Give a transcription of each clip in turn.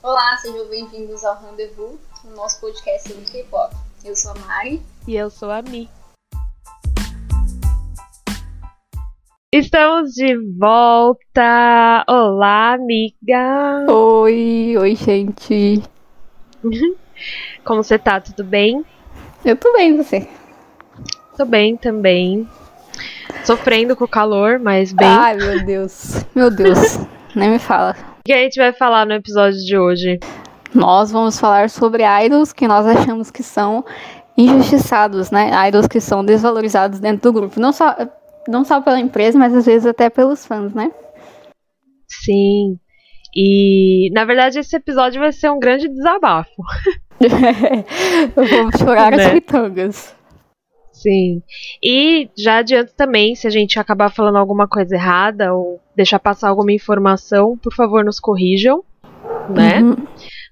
Olá, sejam bem-vindos ao Rendezvous, o nosso podcast sobre K-pop. Eu sou a Mari. E eu sou a Mi. Estamos de volta! Olá, amiga! Oi, oi, gente! Como você tá? Tudo bem? Eu tô bem, você? Tô bem também. Sofrendo com o calor, mas bem. Ai, meu Deus. Meu Deus. Nem me fala. O que a gente vai falar no episódio de hoje? Nós vamos falar sobre idols que nós achamos que são injustiçados, né? Idols que são desvalorizados dentro do grupo. Não só, não só pela empresa, mas às vezes até pelos fãs, né? Sim. E, na verdade, esse episódio vai ser um grande desabafo. Vamos chorar né? as pitangas. Sim. E já adianto também, se a gente acabar falando alguma coisa errada ou deixar passar alguma informação, por favor, nos corrijam, né? Uhum.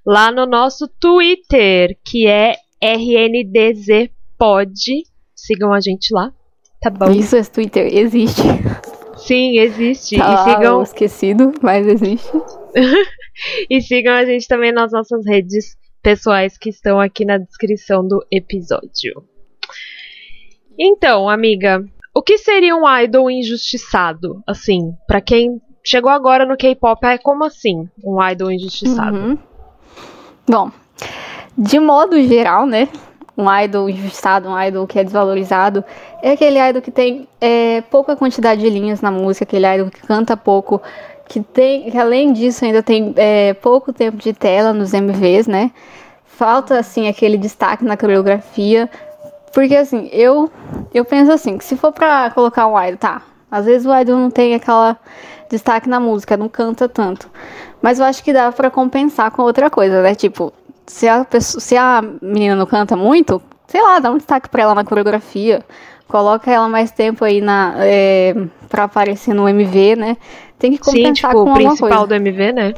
Lá no nosso Twitter, que é RNDZPod. Sigam a gente lá, tá bom? Isso, esse Twitter existe. Sim, existe. Tá e sigam. Esquecido, mas existe. e sigam a gente também nas nossas redes pessoais que estão aqui na descrição do episódio. Então, amiga, o que seria um idol injustiçado? Assim, para quem chegou agora no K-pop, é como assim um idol injustiçado? Uhum. Bom, de modo geral, né? Um idol injustiçado, um idol que é desvalorizado, é aquele idol que tem é, pouca quantidade de linhas na música, aquele idol que canta pouco, que tem, que além disso ainda tem é, pouco tempo de tela nos MVs, né? Falta assim aquele destaque na coreografia, porque assim, eu eu penso assim, que se for pra colocar um idol, tá, às vezes o idol não tem aquela destaque na música, não canta tanto. Mas eu acho que dá para compensar com outra coisa, né? Tipo, se a, pessoa, se a menina não canta muito, sei lá, dá um destaque pra ela na coreografia. Coloca ela mais tempo aí na, é, pra aparecer no MV, né? Tem que compensar Sim, tipo, com o principal coisa. do MV, né?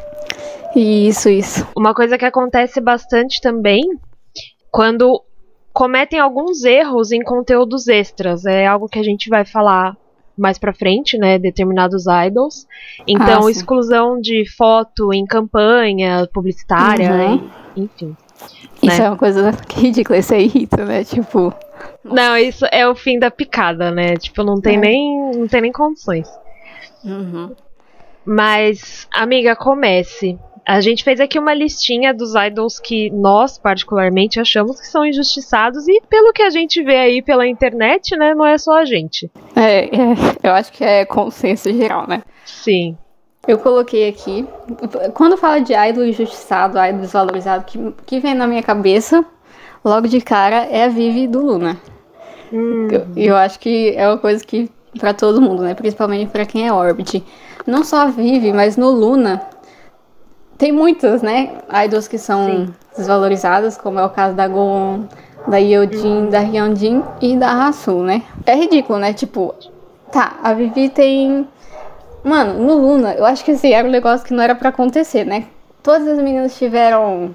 Isso, isso. Uma coisa que acontece bastante também, quando cometem alguns erros em conteúdos extras. É algo que a gente vai falar mais pra frente, né? Determinados idols. Então, ah, exclusão de foto em campanha publicitária, uhum. enfim. Isso né? é uma coisa ridícula, isso aí irrita, né? Tipo. Não, isso é o fim da picada, né? Tipo, não tem, é. nem, não tem nem condições. Uhum. Mas, amiga, comece. A gente fez aqui uma listinha dos idols que nós, particularmente, achamos que são injustiçados e pelo que a gente vê aí pela internet, né, não é só a gente. É, é eu acho que é consenso geral, né? Sim. Eu coloquei aqui, quando fala de idol injustiçado, idol desvalorizado, que, que vem na minha cabeça, logo de cara, é a Vivi do Luna. Hum. Eu, eu acho que é uma coisa que para todo mundo, né? Principalmente para quem é Orbit. Não só a Vivi, mas no Luna tem muitas, né, idols que são Sim. desvalorizadas, como é o caso da Goon, da Yeojin, uhum. da Hyunjin e da Hasu, né? É ridículo, né? Tipo, tá, a Vivi tem... Mano, no Luna, eu acho que assim, era um negócio que não era para acontecer, né? Todas as meninas tiveram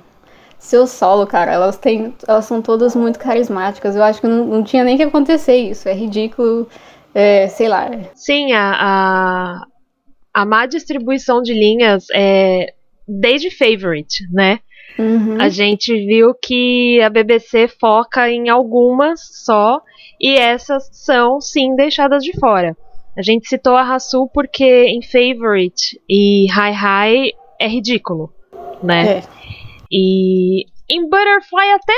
seu solo, cara. Elas têm, elas são todas muito carismáticas. Eu acho que não, não tinha nem que acontecer isso. É ridículo, é, sei lá. Sim, a, a, a má distribuição de linhas é, desde Favorite, né? Uhum. A gente viu que a BBC foca em algumas só e essas são sim deixadas de fora. A gente citou a Rasul porque em Favorite e High High é ridículo, né? É. E em Butterfly até,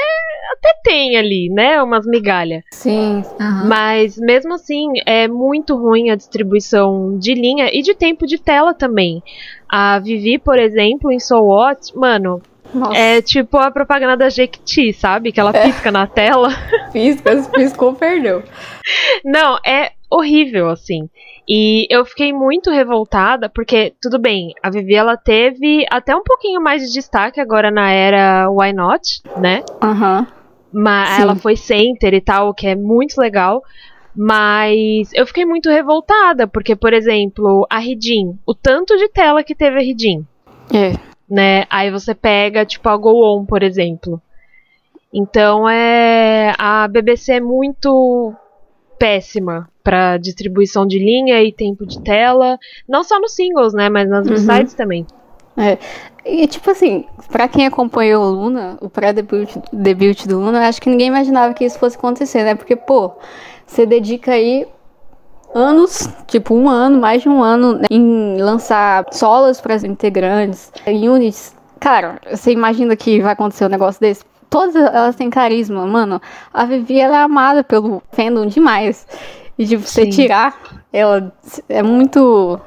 até tem ali, né? Umas migalhas. Sim. Uhum. Mas mesmo assim, é muito ruim a distribuição de linha e de tempo de tela também. A Vivi, por exemplo, em So What, mano, Nossa. É tipo a propaganda da Jequiti, sabe? Que ela é. pisca na tela. Pisca, piscou, perdeu. Não, é horrível, assim. E eu fiquei muito revoltada, porque, tudo bem, a Vivi ela teve até um pouquinho mais de destaque agora na era Why Not, né? Aham. Uhum. Mas ela foi center e tal, o que é muito legal. Mas eu fiquei muito revoltada, porque, por exemplo, a Ridin, o tanto de tela que teve a Ridin. É. Né? Aí você pega, tipo, a Go On, por exemplo. Então é. A BBC é muito péssima para distribuição de linha e tempo de tela. Não só nos singles, né? Mas nas uhum. sites também. É. E tipo assim, pra quem acompanhou o Luna, o pré-debut debut do Luna, acho que ninguém imaginava que isso fosse acontecer, né? Porque, pô, você dedica aí anos, tipo um ano, mais de um ano, né, em lançar solos para as integrantes, units. Cara, você imagina que vai acontecer um negócio desse? Todas elas têm carisma, mano. A Vivi ela é amada pelo fandom demais. E tipo, você tirar ela é muito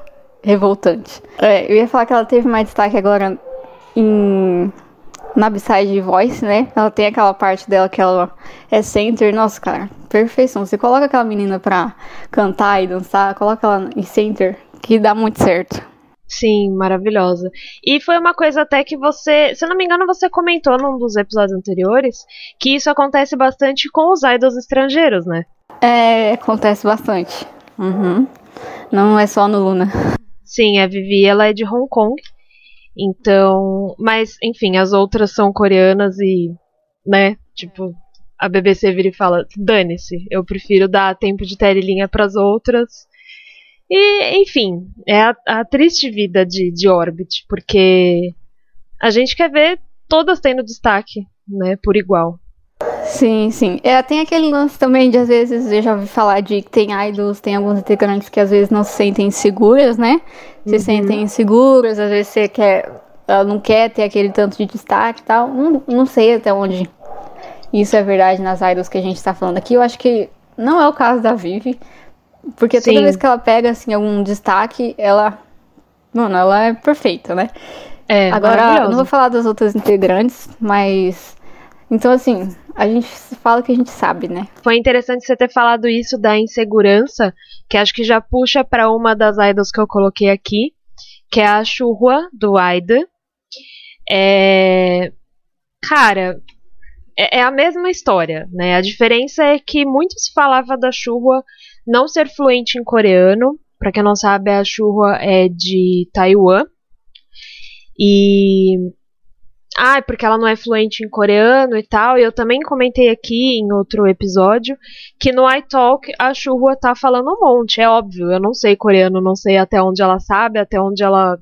revoltante. É, eu ia falar que ela teve mais destaque agora em na B-side Voice, né? Ela tem aquela parte dela que ela é center. Nossa, cara, perfeição. Você coloca aquela menina pra cantar e dançar, coloca ela em center, que dá muito certo. Sim, maravilhosa. E foi uma coisa até que você, se não me engano, você comentou num dos episódios anteriores que isso acontece bastante com os idols estrangeiros, né? É, acontece bastante. Uhum. Não é só no Luna. Sim, a Vivi, ela é de Hong Kong. Então, mas enfim, as outras são coreanas e, né, tipo, a BBC vira e fala: dane-se, eu prefiro dar tempo de telinha para as outras. E, enfim, é a, a, triste vida de, de Orbit, porque a gente quer ver todas tendo destaque, né, por igual. Sim, sim. É, tem aquele lance também de, às vezes, eu já ouvi falar de que tem idols, tem alguns integrantes que às vezes não se sentem seguras, né? Se uhum. sentem inseguras, às vezes você quer, ela não quer ter aquele tanto de destaque e tal. Não, não sei até onde isso é verdade nas idols que a gente tá falando aqui. Eu acho que não é o caso da Vivi, porque toda Sim. vez que ela pega, assim, algum destaque, ela... Mano, ela é perfeita, né? É, Agora, eu não vou falar das outras integrantes, mas... Então, assim, a gente fala que a gente sabe, né? Foi interessante você ter falado isso da insegurança, que acho que já puxa para uma das idols que eu coloquei aqui, que é a Churra do Aida. É... Cara, é, é, a mesma história, né? A diferença é que muito se falava da Churra não ser fluente em coreano. Para quem não sabe, a Churra é de Taiwan. E ah, porque ela não é fluente em coreano e tal. E eu também comentei aqui em outro episódio que no iTalk a Churua tá falando um monte, é óbvio. Eu não sei coreano, não sei até onde ela sabe, até onde ela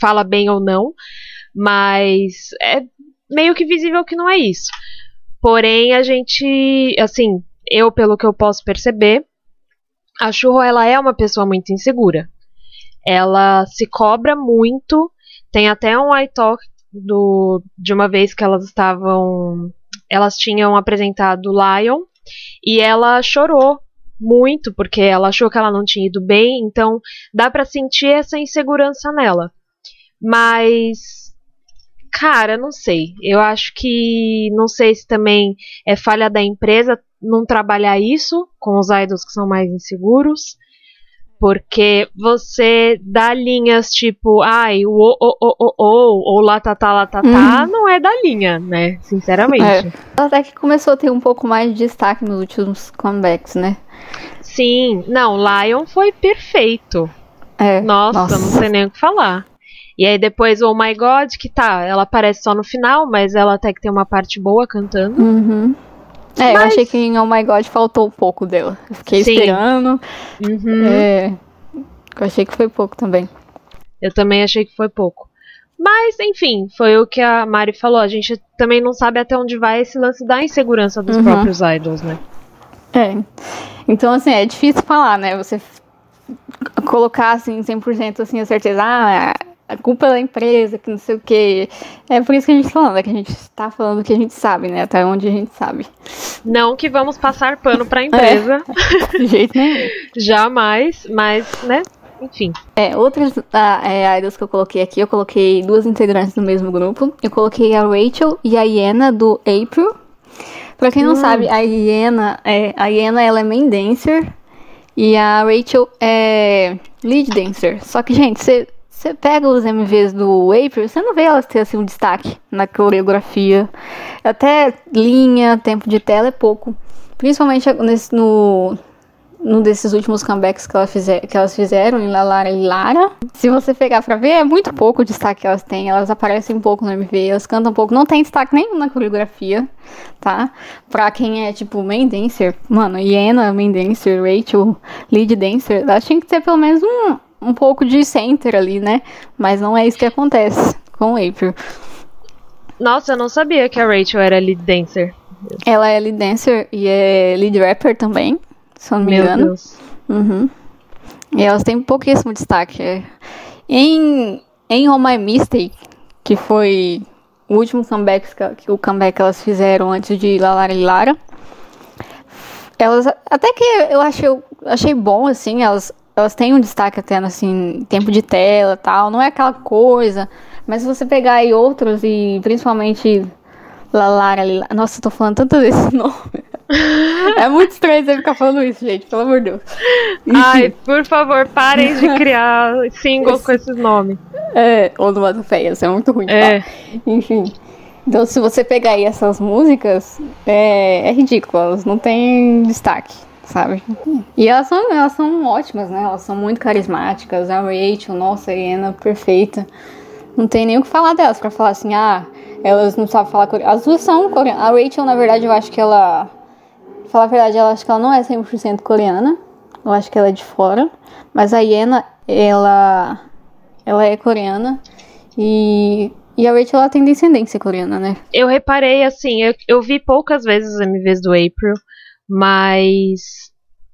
fala bem ou não. Mas é meio que visível que não é isso. Porém, a gente, assim, eu pelo que eu posso perceber, a Churro ela é uma pessoa muito insegura. Ela se cobra muito. Tem até um iTalk do, de uma vez que elas estavam. Elas tinham apresentado Lion e ela chorou muito porque ela achou que ela não tinha ido bem, então dá para sentir essa insegurança nela. Mas cara, não sei. Eu acho que não sei se também é falha da empresa não trabalhar isso com os idols que são mais inseguros. Porque você dá linhas tipo, ai, o o o o o ou lá tá tá lá tá tá, não é da linha, né? Sinceramente. É. Até que começou a ter um pouco mais de destaque nos últimos comebacks, né? Sim, não, Lion foi perfeito. É, nossa, nossa, não sei nem o que falar. E aí depois o Oh My God, que tá, ela aparece só no final, mas ela até que tem uma parte boa cantando. Uhum. É, Mas... eu achei que em Oh My God faltou um pouco dela. Eu fiquei Sim. esperando. Uhum. É, eu achei que foi pouco também. Eu também achei que foi pouco. Mas, enfim, foi o que a Mari falou. A gente também não sabe até onde vai esse lance da insegurança dos uhum. próprios idols, né? É. Então, assim, é difícil falar, né? Você colocar, assim, 100% assim, a certeza. Ah, a culpa é da empresa, que não sei o que. É por isso que a gente tá falando, é que a gente tá falando o que a gente sabe, né? Até onde a gente sabe. Não que vamos passar pano pra empresa. É, de jeito nenhum. Jamais, mas, né? Enfim. É, outras ah, é, idols que eu coloquei aqui, eu coloquei duas integrantes do mesmo grupo. Eu coloquei a Rachel e a Iena do April. Pra quem não hum. sabe, a Iena, é, a Iena ela é main dancer e a Rachel é lead dancer. Só que, gente, você você pega os MVs do April, você não vê elas ter assim um destaque na coreografia. Até linha, tempo de tela é pouco. Principalmente nesse, no, no desses últimos comebacks que, ela fizer, que elas fizeram em Lara e Lara. Se você pegar pra ver, é muito pouco o destaque que elas têm. Elas aparecem um pouco no MV, elas cantam um pouco. Não tem destaque nenhum na coreografia, tá? Pra quem é, tipo, main dancer, mano, Iena, main dancer, Rachel, lead dancer, elas tinham que ter pelo menos um, um pouco de center ali, né? Mas não é isso que acontece. com April. Nossa, eu não sabia que a Rachel era lead dancer. Ela é lead dancer e é lead rapper também, se eu não me Meu engano. Deus. Uhum. E elas têm pouquíssimo destaque. é. Em, em On My Mistake, que foi o último comeback que, que o comeback que elas fizeram antes de Lalara e Lara, elas até que eu achei, eu achei bom assim, elas elas têm um destaque até assim, tempo de tela, tal, não é aquela coisa, mas se você pegar aí outros e principalmente Lalara, Lila- nossa, eu tô falando tanto desse nome. é muito estranho você ficar falando isso, gente, pelo amor de Deus. Ai, por favor, parem de criar single com esses nomes. É, ou do Feia, isso é muito ruim. É. Tá? Enfim. Então, se você pegar aí essas músicas, é, é ridículo, elas não têm destaque, sabe? E elas são, elas são ótimas, né? Elas são muito carismáticas. A Rachel, nossa, a Iena, perfeita. Não tem nem o que falar delas pra falar assim, ah, elas não sabem falar coreano. As duas são coreanas. A Rachel, na verdade, eu acho que ela. Pra falar a verdade, eu acho que ela não é 100% coreana. Eu acho que ela é de fora. Mas a Iena, ela ela é coreana e, e a Rachel ela tem descendência coreana, né? Eu reparei, assim, eu, eu vi poucas vezes os MVs do April, mas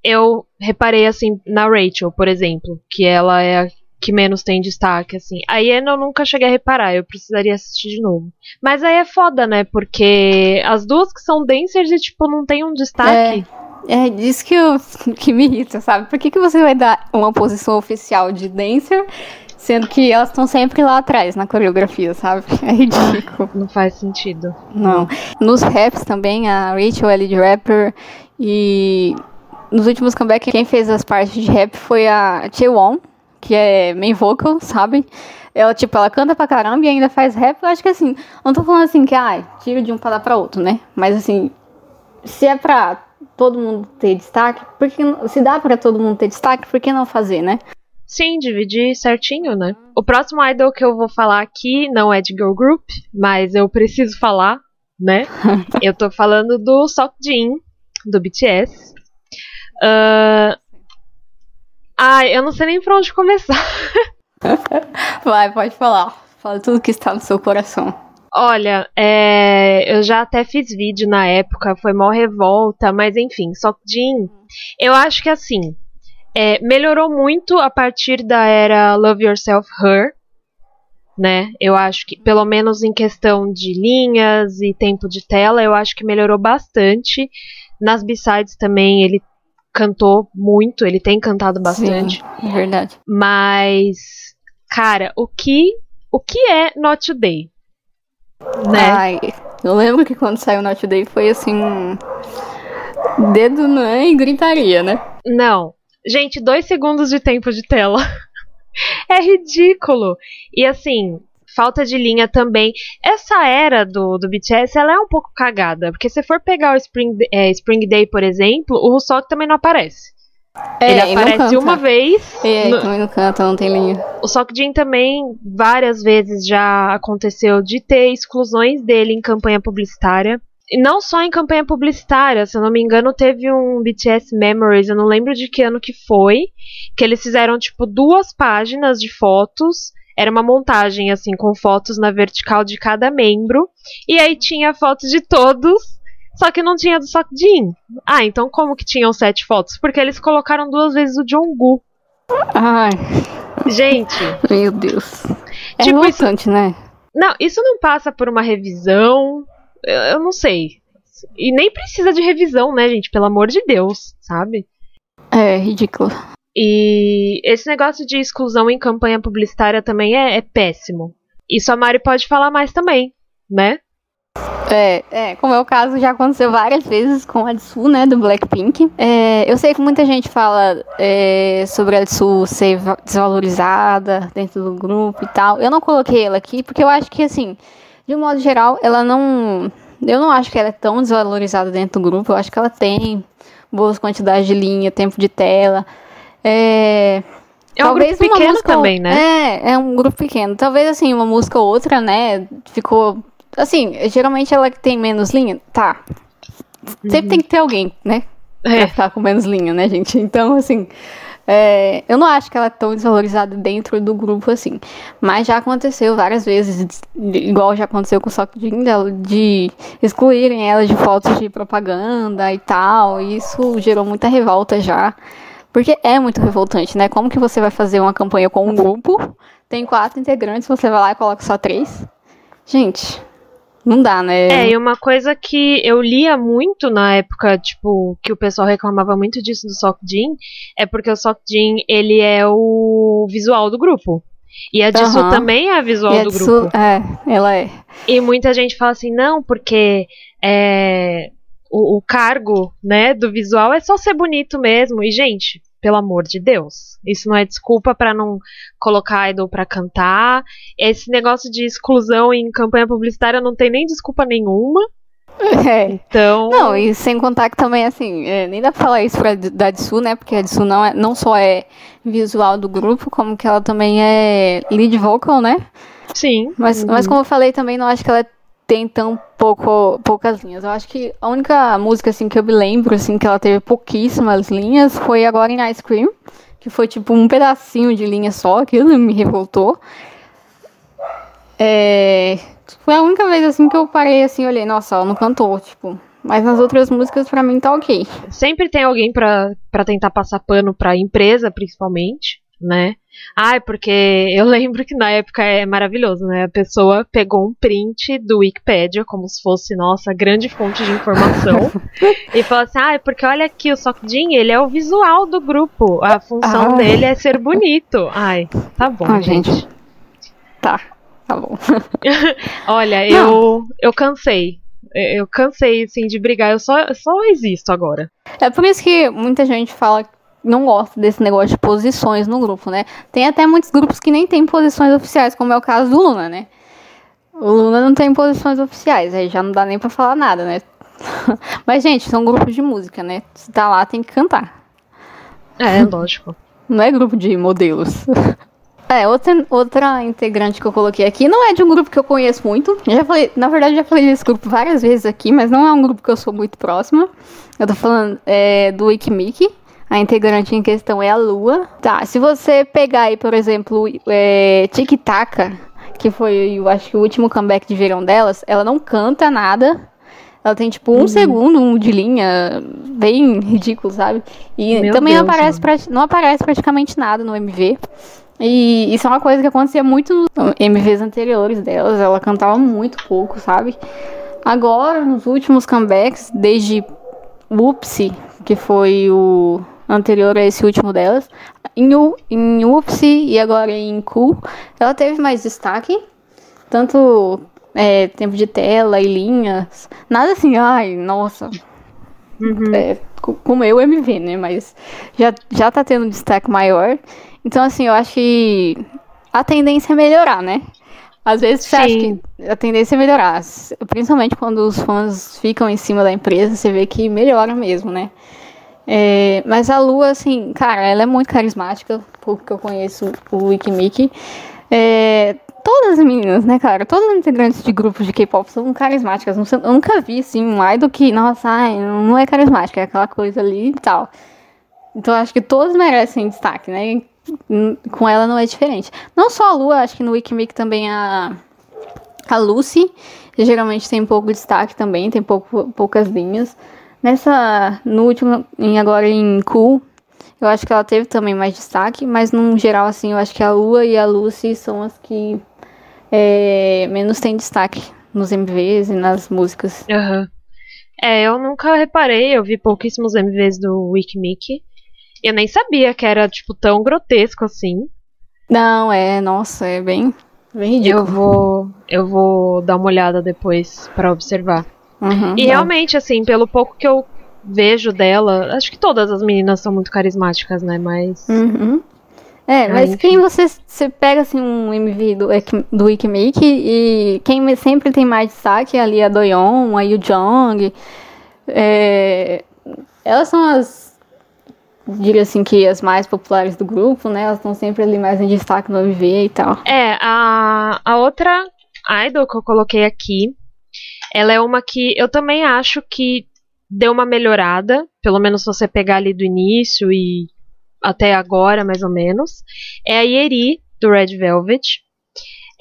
eu reparei, assim, na Rachel, por exemplo, que ela é a que menos tem destaque, assim. A Iena eu nunca cheguei a reparar, eu precisaria assistir de novo. Mas aí é foda, né? Porque as duas que são dancers e, tipo, não tem um destaque. É disso que, eu, que me irrita, sabe? Por que, que você vai dar uma posição oficial de dancer, sendo que elas estão sempre lá atrás na coreografia, sabe? É ridículo. Não faz sentido. Não. Nos raps também, a Rachel é lead rapper e nos últimos comebacks quem fez as partes de rap foi a Chaewon, que é main vocal, sabe? Ela, tipo, ela canta pra caramba e ainda faz rap. Eu acho que assim, não tô falando assim que, ai, tiro de um pra dar pra outro, né? Mas assim, se é pra todo mundo ter destaque, porque se dá pra todo mundo ter destaque, por que não fazer, né? Sim, dividir certinho, né? O próximo idol que eu vou falar aqui não é de girl group, mas eu preciso falar, né? eu tô falando do Seokjin, do BTS. Ah, Ai, eu não sei nem pra onde começar. Vai, pode falar. Fala tudo que está no seu coração. Olha, é, eu já até fiz vídeo na época, foi mó revolta, mas enfim, Seokjin, eu acho que assim, é, melhorou muito a partir da era Love Yourself Her, né? Eu acho que, pelo menos em questão de linhas e tempo de tela, eu acho que melhorou bastante. Nas B-sides também ele cantou muito, ele tem cantado bastante. Sim, é verdade. Mas, cara, o que, o que é Not Today? Né? Ai, eu lembro que quando saiu Not Day foi assim. Dedo no e gritaria, né? Não. Gente, dois segundos de tempo de tela. é ridículo. E assim, falta de linha também. Essa era do, do BTS, ela é um pouco cagada. Porque se for pegar o Spring, é, Spring Day, por exemplo, o Russok também não aparece. É, Ele aparece uma vez. É, no- também não canta, não tem linha. O Sokjin também, várias vezes já aconteceu de ter exclusões dele em campanha publicitária. E não só em campanha publicitária, se eu não me engano, teve um BTS Memories, eu não lembro de que ano que foi, que eles fizeram tipo duas páginas de fotos. Era uma montagem assim com fotos na vertical de cada membro, e aí tinha fotos de todos, só que não tinha do Sokjin. Ah, então como que tinham sete fotos? Porque eles colocaram duas vezes o Jungkook. Ai, Gente, meu Deus. É Tipo, isso- né? Não, isso não passa por uma revisão. Eu, não sei. E nem precisa de revisão, né, gente? Pelo amor de Deus, sabe? É ridículo. E esse negócio de exclusão em campanha publicitária também é, é péssimo. Isso a Mari pode falar mais também, né? É, é, como é o caso, já aconteceu várias vezes com a Tsu, né, do Blackpink. É, eu sei que muita gente fala é, sobre a Tsu ser va- desvalorizada dentro do grupo e tal. Eu não coloquei ela aqui porque eu acho que, assim, de um modo geral, ela não. Eu não acho que ela é tão desvalorizada dentro do grupo. Eu acho que ela tem boas quantidades de linha, tempo de tela. É, É um grupo uma pequeno música também, né? É, é um grupo pequeno. Talvez, assim, uma música ou outra, né, ficou... Assim, geralmente ela que tem menos linha, tá. Sempre tem que ter alguém, né, pra É. ficar com menos linha, né, gente? Então, assim, É, eu não acho que ela é tão desvalorizada dentro do grupo assim. Mas já aconteceu várias vezes, igual já aconteceu com o Sock dela, de excluírem ela de fotos de propaganda e tal. E isso gerou muita revolta já. Porque é muito revoltante, né? Como que você vai fazer uma campanha com um grupo? Tem quatro integrantes, você vai lá e coloca só três? Gente, não dá, né? É, e uma coisa que eu lia muito na época, tipo, que o pessoal reclamava muito disso do Sok Jin, é porque o Sok Jin, ele é o visual do grupo. E a Jisoo uhum. também é a visual a do Jisoo, grupo. É, ela é. E muita gente fala assim, não, porque é, o, o cargo, né, do visual é só ser bonito mesmo. E, gente, pelo amor de Deus. Isso não é desculpa para não colocar idol para cantar. Esse negócio de exclusão em campanha publicitária não tem nem desculpa nenhuma. É. Então. Não, e sem contar que também, assim, é, nem dá pra falar isso pra, da Dissu, né? Porque a Dissu não, é, não só é visual do grupo, como que ela também é lead vocal, né? Sim. Mas, uhum. mas como eu falei também, não acho que ela é tem tão pouco, poucas linhas. Eu acho que a única música assim que eu me lembro assim que ela teve pouquíssimas linhas foi agora em Ice Cream, que foi tipo um pedacinho de linha só, aquilo me revoltou. É, foi a única vez assim que eu parei assim, olhei, nossa, ela não cantou, tipo, mas nas outras músicas para mim tá OK. Sempre tem alguém para tentar passar pano para empresa, principalmente, né? Ai, porque eu lembro que na época é maravilhoso, né? A pessoa pegou um print do Wikipedia, como se fosse, nossa, grande fonte de informação, e falou assim: ah, porque olha aqui, o Sokjin, ele é o visual do grupo. A função Ai. dele é ser bonito. Ai, tá bom, ah, gente. gente. Tá, tá bom. olha, eu, eu cansei. Eu cansei, assim, de brigar. Eu só, só existo agora. É por isso que muita gente fala não gosta desse negócio de posições no grupo, né? Tem até muitos grupos que nem tem posições oficiais, como é o caso do Luna, né? O Luna não tem posições oficiais, aí já não dá nem pra falar nada, né? Mas, gente, são grupos de música, né? Se tá lá, tem que cantar. É, lógico. Não é grupo de modelos. É, outra, outra integrante que eu coloquei aqui não é de um grupo que eu conheço muito. Já falei, na verdade, já falei desse grupo várias vezes aqui, mas não é um grupo que eu sou muito próxima. Eu tô falando é, do Wikimiki. A integrante em questão é a Lua. Tá, se você pegar aí, por exemplo, é, Tic Taca, que foi, eu acho que o último comeback de verão delas, ela não canta nada. Ela tem, tipo, um uhum. segundo de linha, bem ridículo, sabe? E Meu também Deus, não, aparece pra, não aparece praticamente nada no MV. E isso é uma coisa que acontecia muito nos MVs anteriores delas. Ela cantava muito pouco, sabe? Agora, nos últimos comebacks, desde Whoopsie, que foi o anterior a esse último delas. Em, em Upsi e agora em Cool, ela teve mais destaque, tanto é, tempo de tela e linhas, nada assim, ai, nossa, uhum. é, como eu MV, né, mas já, já tá tendo um destaque maior, então assim, eu acho que a tendência é melhorar, né, às vezes você Sim. acha que a tendência é melhorar, principalmente quando os fãs ficam em cima da empresa, você vê que melhora mesmo, né, é, mas a Lua, assim, cara, ela é muito carismática, porque eu conheço o Wikimiki. É, todas as meninas, né, cara? Todas as integrantes de grupos de K-pop são carismáticas. Eu nunca vi, assim, um idol que, nossa, ai, não é carismática, é aquela coisa ali e tal. Então acho que todos merecem destaque, né? Com ela não é diferente. Não só a Lua, acho que no Wikimiki também a, a Lucy, que geralmente tem pouco destaque também, tem pouco, poucas linhas. Nessa, no último, em, agora em Cool, eu acho que ela teve também mais destaque, mas no geral, assim, eu acho que a Lua e a Lucy são as que é, menos têm destaque nos MVs e nas músicas. Uhum. É, eu nunca reparei, eu vi pouquíssimos MVs do Wikimiki. Eu nem sabia que era, tipo, tão grotesco assim. Não, é, nossa, é bem, bem ridículo. Eu vou, eu vou dar uma olhada depois para observar. Uhum, e realmente, assim, pelo pouco que eu vejo dela, acho que todas as meninas são muito carismáticas, né? Mas. Uhum. É, mas quem você, você pega assim um MV do, do Wikimake e quem sempre tem mais destaque é ali a Doyeon, a Yu Jong. É, elas são as, diria assim, que as mais populares do grupo, né? Elas estão sempre ali mais em destaque no MV e tal. É, a, a outra idol que eu coloquei aqui ela é uma que eu também acho que deu uma melhorada, pelo menos se você pegar ali do início e até agora, mais ou menos, é a Yeri, do Red Velvet.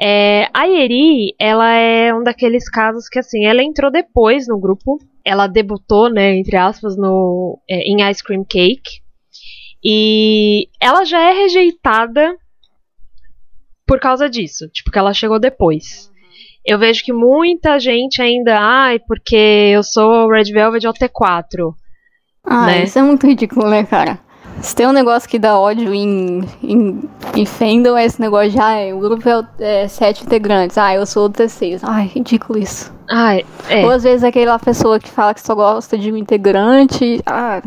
É, a Yeri, ela é um daqueles casos que, assim, ela entrou depois no grupo. Ela debutou, né, entre aspas, no, é, em Ice Cream Cake. E ela já é rejeitada por causa disso. Tipo, que ela chegou depois. Eu vejo que muita gente ainda, ai, porque eu sou Red Velvet OT4. Ah, né? isso é muito ridículo, né, cara? Se tem um negócio que dá ódio em, em, em fandom, é esse negócio de, ah, o grupo é, é sete integrantes, ah, eu sou o T6. Ai, ridículo isso. Ai, é. Ou às vezes aquela pessoa que fala que só gosta de um integrante, ah,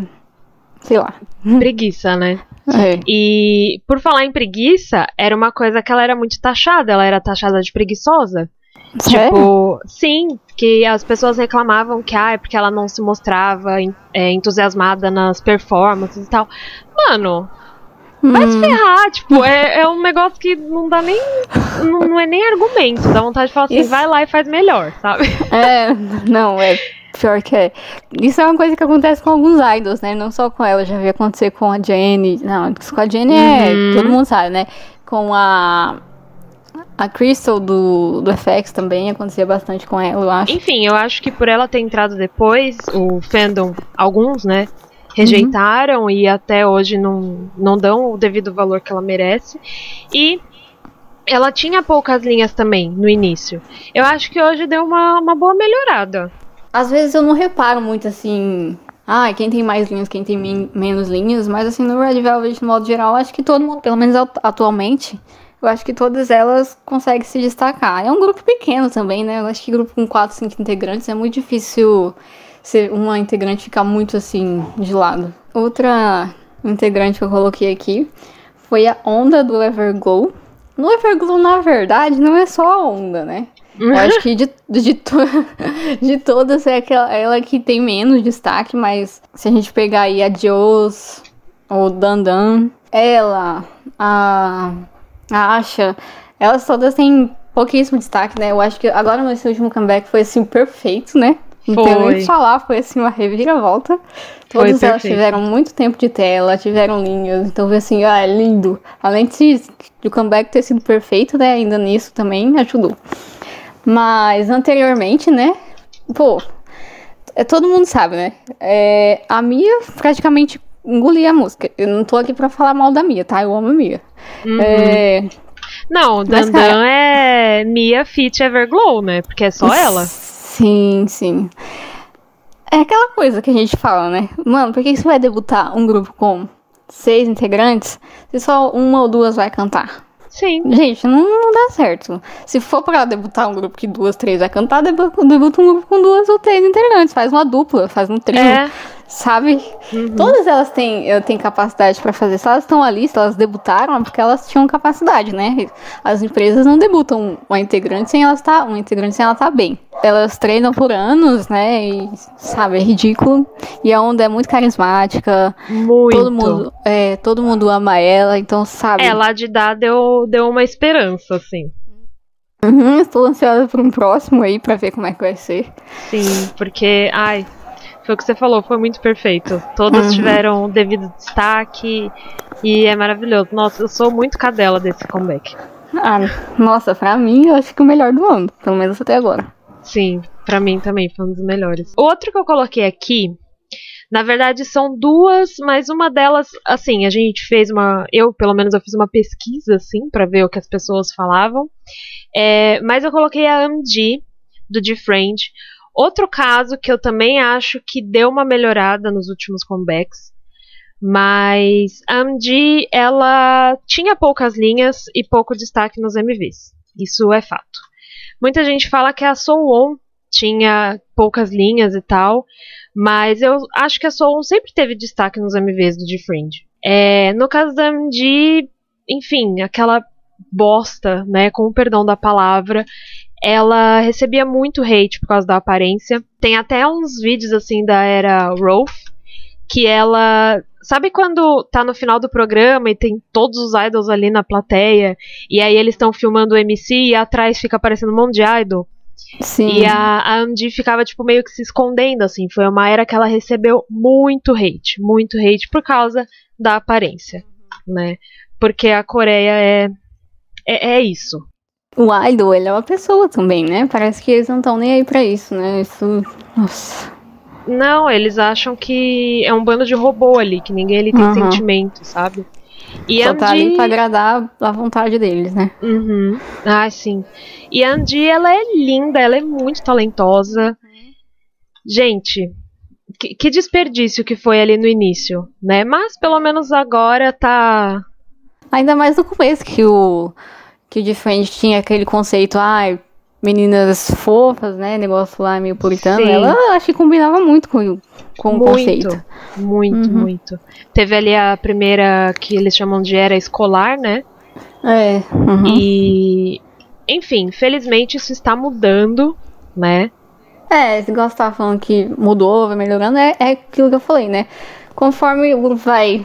sei lá. Preguiça, né? É. E por falar em preguiça, era uma coisa que ela era muito taxada, ela era taxada de preguiçosa. Tipo, sim, que as pessoas reclamavam que, ah, é porque ela não se mostrava é, entusiasmada nas performances e tal. Mano, vai se Hum, ferrar, tipo, é, é um negócio que não dá nem. Não, não é nem argumento, dá vontade de falar assim, Isso. vai lá e faz melhor, sabe? É, não, é pior que é. Isso é uma coisa que acontece com alguns idols, né? Não só com ela, já vi acontecer com a Jenny. Não, com a Jenny é. Uhum. Todo mundo sabe, né? Com a. A Crystal do, do FX também acontecia bastante com ela, eu acho. Enfim, eu acho que por ela ter entrado depois, o fandom, alguns, né, rejeitaram e até hoje não, não dão o devido valor que ela merece. E ela tinha poucas linhas também no início. Eu acho que hoje deu uma, uma boa melhorada. Às vezes eu não reparo muito assim. Ah, quem tem mais linhas, quem tem men- menos linhas, mas assim, no Red Velvet, de modo geral, acho que todo mundo, pelo menos atu- atualmente, eu acho que todas elas conseguem se destacar. É um grupo pequeno também, né? Eu acho que grupo com 4, 5 integrantes é muito difícil ser uma integrante ficar muito assim de lado. Outra integrante que eu coloquei aqui foi a Onda do Everglow. No Everglow, na verdade, não é só a Onda, né? Eu acho que de, de, to- de todas é aquela, ela que tem menos destaque, mas se a gente pegar aí a Joes, ou Dandan, ela, a, a Asha, elas todas têm pouquíssimo destaque, né? Eu acho que agora nesse último comeback foi assim perfeito, né? Não tenho nem o que falar, foi assim uma reviravolta. Todas elas tiveram muito tempo de tela, tiveram linhas, então foi assim, ah, é lindo. Além de, de o comeback ter sido perfeito, né? Ainda nisso também ajudou. Mas anteriormente, né? Pô, é, todo mundo sabe, né? É, a Mia praticamente engolia a música. Eu não tô aqui pra falar mal da Mia, tá? Eu amo a Mia. Uhum. É, Não, Dandan cara- é Mia Fit Everglow, né? Porque é só ela. Sim, sim. É aquela coisa que a gente fala, né? Mano, por que você vai debutar um grupo com seis integrantes se só uma ou duas vai cantar? Sim. Gente, não, não dá certo. Se for pra debutar um grupo que duas, três vai cantar, debu- debuta um grupo com duas ou três integrantes. Faz uma dupla, faz um trio, É. sabe? Uhum. Todas elas têm, eh, têm capacidade pra fazer. Se elas estão ali, se elas debutaram, é porque elas tinham capacidade, né? As empresas não debutam uma integrante sem ela estar, uma integrante sem ela estar bem. Elas treinam por anos, né? E, sabe, é ridículo. E a onda é muito carismática. Muito. Todo mundo, é, todo mundo ama ela, então sabe. É, lá de dar deu, deu uma esperança, assim. Uhum, estou ansiosa por um próximo aí pra ver como é que vai ser. Sim, porque, ai, foi o que você falou, foi muito perfeito. Todas Uhum. tiveram o devido destaque e é maravilhoso. Nossa, eu sou muito cadela desse comeback. Ah, nossa, pra mim eu acho que o melhor do ano, pelo menos até agora. Sim, pra mim também foi um dos melhores. Outro que eu coloquei aqui, na verdade são duas, mas uma delas, assim, a gente fez uma, eu pelo menos eu fiz uma pesquisa assim pra ver o que as pessoas falavam. É, mas eu coloquei a AMG do D-Friend. Outro caso que eu também acho que deu uma melhorada nos últimos comebacks. Mas a AMG, ela tinha poucas linhas e pouco destaque nos MVs. Isso é fato. Muita gente fala que a Soul tinha poucas linhas e tal, mas eu acho que a Soul sempre teve destaque nos MVs do D-Friend. É, no caso da MD, enfim, aquela bosta, né, com o perdão da palavra, ela recebia muito hate por causa da aparência. Tem até uns vídeos assim da era Rolf que ela Sabe quando tá no final do programa e tem todos os idols ali na plateia e aí eles estão filmando o MC e atrás fica aparecendo um monte de idol? Sim. E a, a Andy ficava, tipo, meio que se escondendo, assim. Foi uma era que ela recebeu muito hate. Muito hate por causa da aparência, né? Porque a Coreia é. É, é isso. O idol, ele é uma pessoa também, né? Parece que eles não estão nem aí pra isso, né? Isso. Nossa. Não, eles acham que é um bando de robô ali, que ninguém ali tem Uhum. sentimento, sabe? E Só tá ali Andy- pra agradar a vontade deles, né? Uhum. Ah, sim. E a Andy, ela é linda, ela é muito talentosa. Gente, que, que desperdício que foi ali no início, né? Mas pelo menos agora tá. Ainda mais no começo que o que o Different tinha aquele conceito, ai, meninas fofas, né? Negócio lá meio puritano. Sim. Ela acho que combinava muito com, com o muito, conceito. muito, Uhum. muito. Teve ali a primeira que eles chamam de era escolar, né? É. uhum. E. Enfim, felizmente isso está mudando, né? É, negócio que tava falando que mudou, vai melhorando, é, é aquilo que eu falei, né? Conforme o grupo vai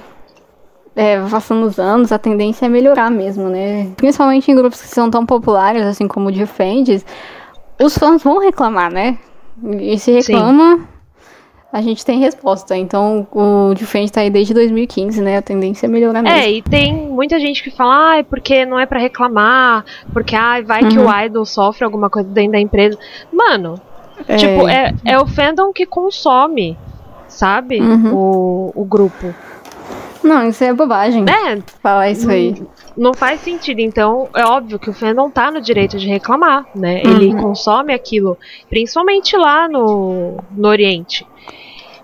é, passando os anos, a tendência é melhorar mesmo, né? Principalmente em grupos que são tão populares, assim como o Defenders, os fãs vão reclamar, né? E se reclama, a gente tem resposta. Então o Defend tá aí desde 2015, né? A tendência é melhorar mesmo. É, e tem muita gente que fala, ai, porque não é pra reclamar, porque ai, vai que Uhum. o idol sofre alguma coisa dentro da empresa. Mano, É, tipo, é, é o fandom que consome, sabe? Uhum. O, o grupo. Não, isso é bobagem. É, Falar isso aí. não faz sentido. Então, é óbvio que o fandom tá no direito de reclamar, né? Ele Uhum. consome aquilo, principalmente lá no, no Oriente.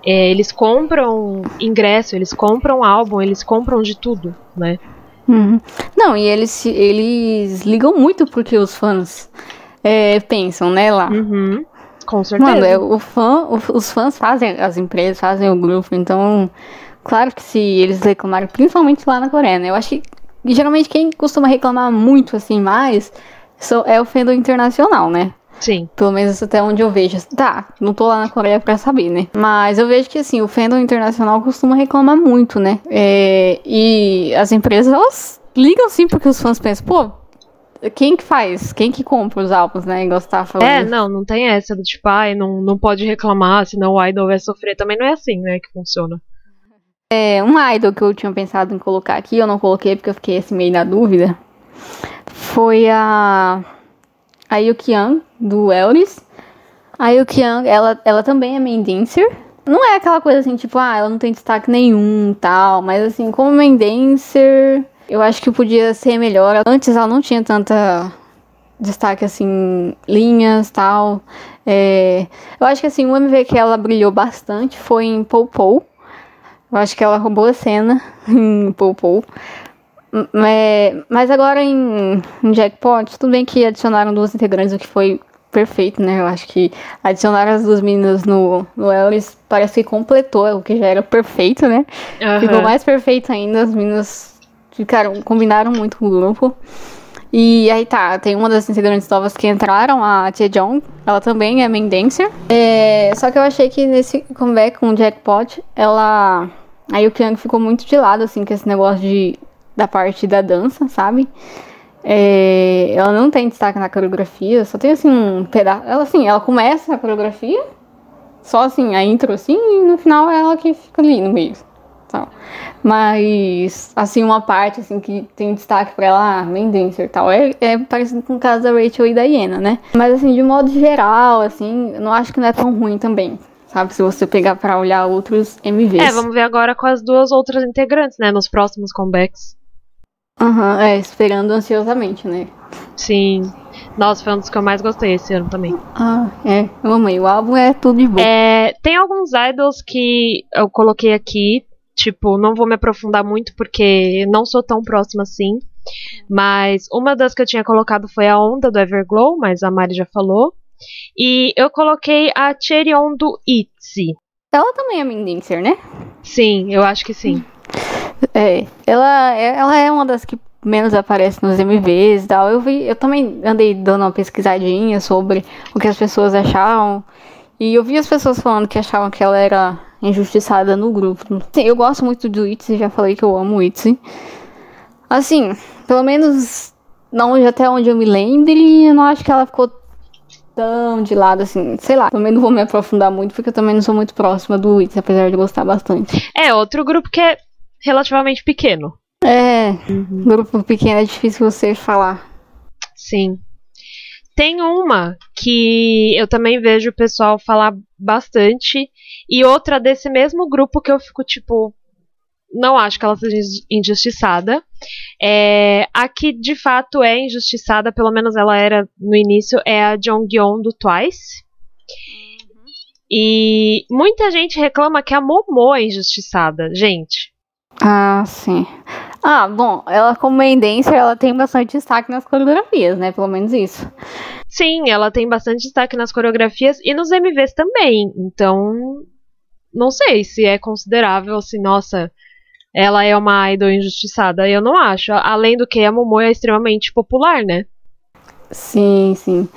É, eles compram ingresso, eles compram álbum, eles compram de tudo, né? Uhum. Não, e eles, eles ligam muito porque os fãs é, pensam, né, lá. Uhum. Com certeza. Mano, é, o fã, o- os fãs fazem as empresas, fazem o grupo, então, claro que se eles reclamarem, principalmente lá na Coreia, né? Eu acho que geralmente quem costuma reclamar muito assim mais so- é o fandom internacional, né? Sim. Pelo menos até onde eu vejo. Tá, não tô lá na Coreia pra saber, né? Mas eu vejo que, assim, o fandom internacional costuma reclamar muito, né? É, e as empresas, elas ligam sim porque os fãs pensam, pô, quem que faz? Quem que compra os álbuns, né? Igual você tava falando. É, não, não tem essa do tipo, ai, não, não pode reclamar, senão o idol vai sofrer. Também não é assim, né, que funciona. É, um idol que eu tinha pensado em colocar aqui, eu não coloquei porque eu fiquei assim meio na dúvida, foi a a Yukian, do Elris. A Yukian, ela, ela também é main dancer. Não é aquela coisa assim, tipo, ah, ela não tem destaque nenhum tal, mas assim, como main dancer, eu acho que podia ser melhor. Antes ela não tinha tanta destaque assim, linhas tal. É, eu acho que assim, o MV que ela brilhou bastante foi em Pou Pou. Eu acho que ela roubou a cena em Pou Pou. M- é, Mas agora em, em Jackpot, tudo bem que adicionaram duas integrantes, o que foi perfeito, né? Eu acho que adicionar as duas meninas no, no Ellis parece que completou o que já era perfeito, né? Ficou Aham. mais perfeito ainda, as meninas ficaram, combinaram muito com o grupo. E aí tá, tem uma das integrantes novas que entraram, a Tia Jong, ela também é main dancer. É, só que eu achei que nesse comeback com o Jackpot, ela. Aí o Kyung ficou muito de lado, assim, com esse negócio de, da parte da dança, sabe? É, ela não tem destaque na coreografia, só tem assim um pedaço. Ela assim, ela começa a coreografia, só assim, a intro assim, e no final é ela que fica ali no meio. Tal. Mas, assim, uma parte assim que tem destaque pra ela, ah, dancer e tal, é, é parecido com o caso da Rachel e da Iena, né? Mas assim, de modo geral, assim, não acho que não é tão ruim também. Sabe, se você pegar pra olhar outros MVs. É, vamos ver agora com as duas outras integrantes, né, nos próximos comebacks. Aham, é, esperando ansiosamente, né? Sim. Nossa, foi um dos que eu mais gostei esse ano também. Ah, é, eu amei. O álbum é tudo de bom. É, tem alguns idols que eu coloquei aqui, tipo, não vou me aprofundar muito porque não sou tão próxima assim. Mas uma das que eu tinha colocado foi a Onda do Everglow, mas a Mari já falou. E eu coloquei a Cherion do ITZY. Ela também é main dancer, né? Sim, eu acho que sim. É, ela, é- ela é uma das que menos aparece nos MVs e tal. Eu vi, eu também andei dando uma pesquisadinha sobre o que as pessoas achavam. E eu vi as pessoas falando que achavam que ela era injustiçada no grupo. Sim, eu gosto muito do Itzy, já falei que eu amo o Itzy. Assim, pelo menos não até onde eu me lembre, eu não acho que ela ficou tão de lado assim. Sei lá, também não vou me aprofundar muito, porque eu também não sou muito próxima do Wits, apesar de gostar bastante. É, outro grupo que é relativamente pequeno. É, uhum. grupo pequeno é difícil você falar. Sim. Tem uma que eu também vejo o pessoal falar bastante, e outra desse mesmo grupo que eu fico tipo. Não acho que ela seja injustiçada. É, a que de fato é injustiçada, pelo menos ela era no início, é a Jonghyun do Twice. Uhum. E muita gente reclama que a Momo é injustiçada, gente. Ah, sim. Ah, bom, ela como dancer, ela tem bastante destaque nas coreografias, né? Pelo menos isso. Sim, ela tem bastante destaque nas coreografias e nos MVs também. Então, não sei se é considerável assim, nossa, ela é uma idol injustiçada. Eu não acho. Além do que, a Momo é extremamente popular, né? Sim, sim.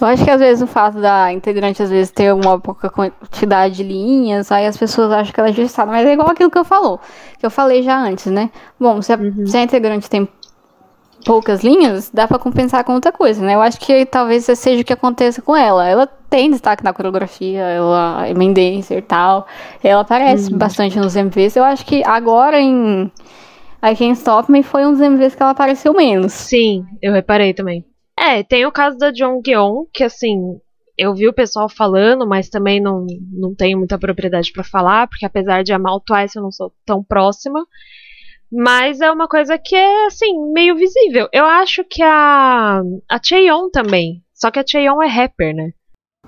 Eu acho que às vezes o fato da integrante às vezes ter uma pouca quantidade de linhas, aí as pessoas acham que ela é gestada, mas é igual aquilo que eu falou, que eu falei já antes, né? Bom, se a, uhum. se a integrante tem poucas linhas, dá para compensar com outra coisa, né? Eu acho que talvez seja o que aconteça com ela. Ela tem destaque na coreografia, ela é main dancer e tal. Ela aparece uhum. bastante nos MVs. Eu acho que agora em I Can't Stop Me foi um dos MVs que ela apareceu menos. Sim, eu reparei também. É, tem o caso da Jonghyun, que assim, eu vi o pessoal falando, mas também não, não tenho muita propriedade para falar, porque apesar de amar o Twice, eu não sou tão próxima. Mas é uma coisa que é, assim, meio visível. Eu acho que a, a Cheon também. Só que a Cheon é rapper, né?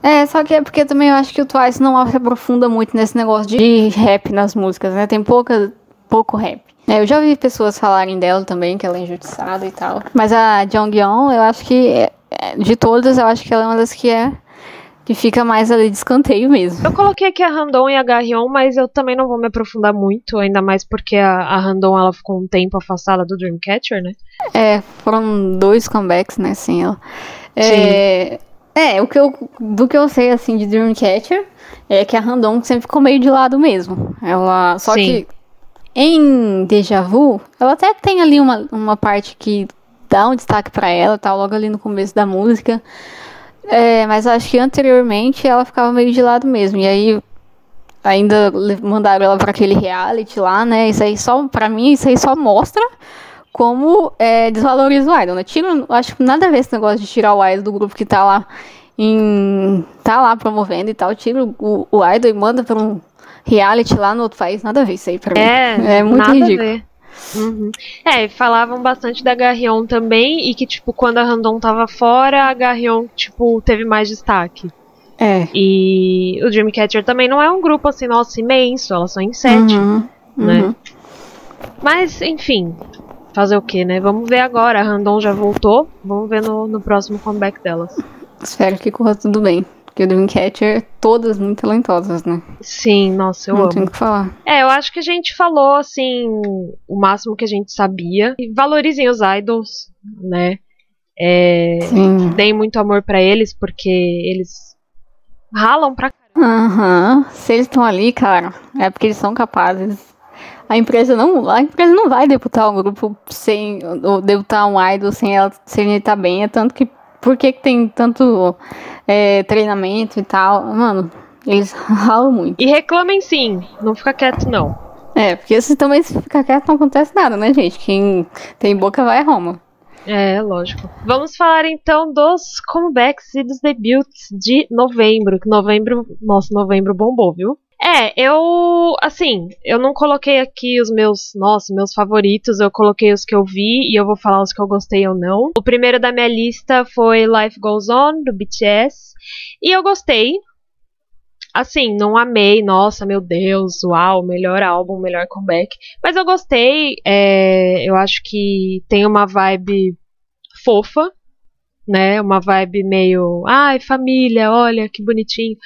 É, só que é porque também eu acho que o Twice não se aprofunda muito nesse negócio de rap nas músicas, né? Tem pouca, pouco rap. É, eu já ouvi pessoas falarem dela também, que ela é injustiçada e tal. Mas a Jonghyun, eu acho que, é, de todas, eu acho que ela é uma das que é que fica mais ali de escanteio mesmo. Eu coloquei aqui a Randon e a Garrion, mas eu também não vou me aprofundar muito, ainda mais porque a, a Randon ela ficou um tempo afastada do Dreamcatcher, né? É, foram dois comebacks, né, sem ela. É, é, o que eu, do que eu sei, assim, de Dreamcatcher, é que a Randon sempre ficou meio de lado mesmo. Ela, só Sim. que em Deja Vu, ela até tem ali uma, uma parte que dá um destaque para ela, tá logo ali no começo da música. É, mas acho que anteriormente ela ficava meio de lado mesmo. E aí ainda mandaram ela para aquele reality lá, né? Isso aí só, para mim, isso aí só mostra como é, desvaloriza o idol, né? Tira, acho que nada a ver esse negócio de tirar o idol do grupo que tá lá em, tá lá promovendo e tal. Tira o, o idol e manda para um reality lá no outro país, nada a ver isso aí pra mim. É, é muito nada ridículo. A ver. Uhum. É, falavam bastante da Garrion também, e que, tipo, quando a Randon tava fora, a Garrion, tipo, teve mais destaque. É. E o Dreamcatcher também não é um grupo assim, nossa, imenso, elas são em sete, uhum, né? Uhum. Mas, enfim, fazer o que, né? Vamos ver agora, a Randon já voltou, vamos ver no, no próximo comeback delas. Espero que corra tudo bem. Porque o Dreamcatcher, todas muito talentosas, né? Sim, nossa, eu Não amo. Não tenho que falar. É, eu acho que a gente falou, assim, o máximo que a gente sabia. E valorizem os idols, né? É, Sim. Deem muito amor para eles, porque eles ralam pra caramba. Aham. Uhum. Se eles estão ali, cara, é porque eles são capazes. A empresa não, a empresa não vai debutar um grupo sem, ou debutar um idol sem ela, ele estar tá bem. É tanto que por que, que tem tanto é, treinamento e tal? Mano, eles ralam muito. E reclamem sim, não fica quieto não. É, porque se também se ficar quieto não acontece nada, né, gente? Quem tem boca vai a Roma. É, lógico. Vamos falar então dos comebacks e dos debuts de novembro. Novembro, nossa, novembro bombou, viu? É, eu, assim, eu não coloquei aqui os meus, nossa, meus favoritos, eu coloquei os que eu vi e eu vou falar os que eu gostei ou não. O primeiro da minha lista foi Life Goes On, do BTS, e eu gostei. Assim, não amei, nossa, meu Deus, uau, melhor álbum, melhor comeback. Mas eu gostei, é, eu acho que tem uma vibe fofa, né? Uma vibe meio, ai, família, olha que bonitinho.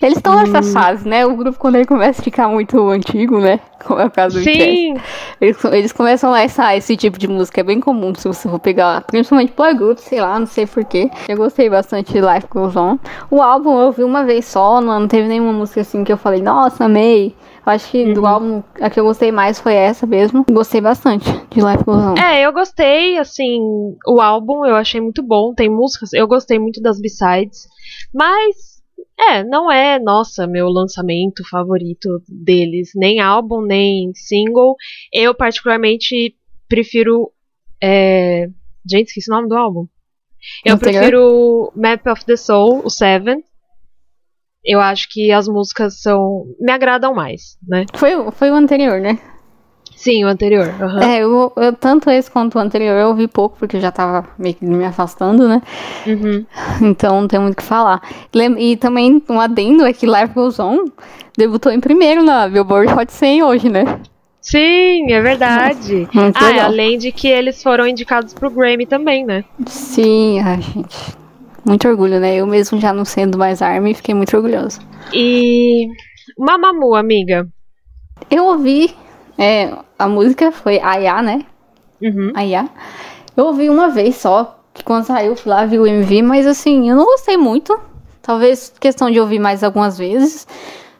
Eles estão nessa fase, né? O grupo, quando ele começa a ficar muito antigo, né? Como é o caso do Sim, BTS, eles, eles começam a lançar esse tipo de música. É bem comum se você for pegar, principalmente boy group, sei lá, não sei porquê. Eu gostei bastante de Life Goes On. O álbum eu ouvi uma vez só, não, não teve nenhuma música assim que eu falei, nossa, amei. Eu acho que do álbum a que eu gostei mais foi essa mesmo. Gostei bastante de Life Goes On. É, eu gostei, assim, o álbum eu achei muito bom, tem músicas, eu gostei muito das B-sides, mas é, não é, nossa, meu lançamento favorito deles, nem álbum, nem single. Eu particularmente prefiro é... gente, esqueci o nome do álbum. Eu prefiro Map of the Soul, o Seven. Eu acho que as músicas são me agradam mais, né? Foi, foi o anterior, né? Sim, o anterior. aham. É, eu, eu- tanto esse quanto o anterior eu ouvi pouco, porque eu já tava meio que me afastando, né? Uhum. Então não tem muito o que falar. E também um adendo é que Life Goes On debutou em primeiro na Billboard Hot 100 hoje, né? Sim, é verdade. Muito ah, além de que eles foram indicados pro Grammy também, né? Sim, ai, gente. Muito orgulho, né? Eu mesmo já não sendo mais ARMY, fiquei muito orgulhosa. E Mamamoo, amiga. Eu ouvi, é, a música foi Aya, né? Uhum. Aya. Eu ouvi uma vez só, que quando saiu fui lá, vi o MV, mas assim, eu não gostei muito. Talvez questão de ouvir mais algumas vezes.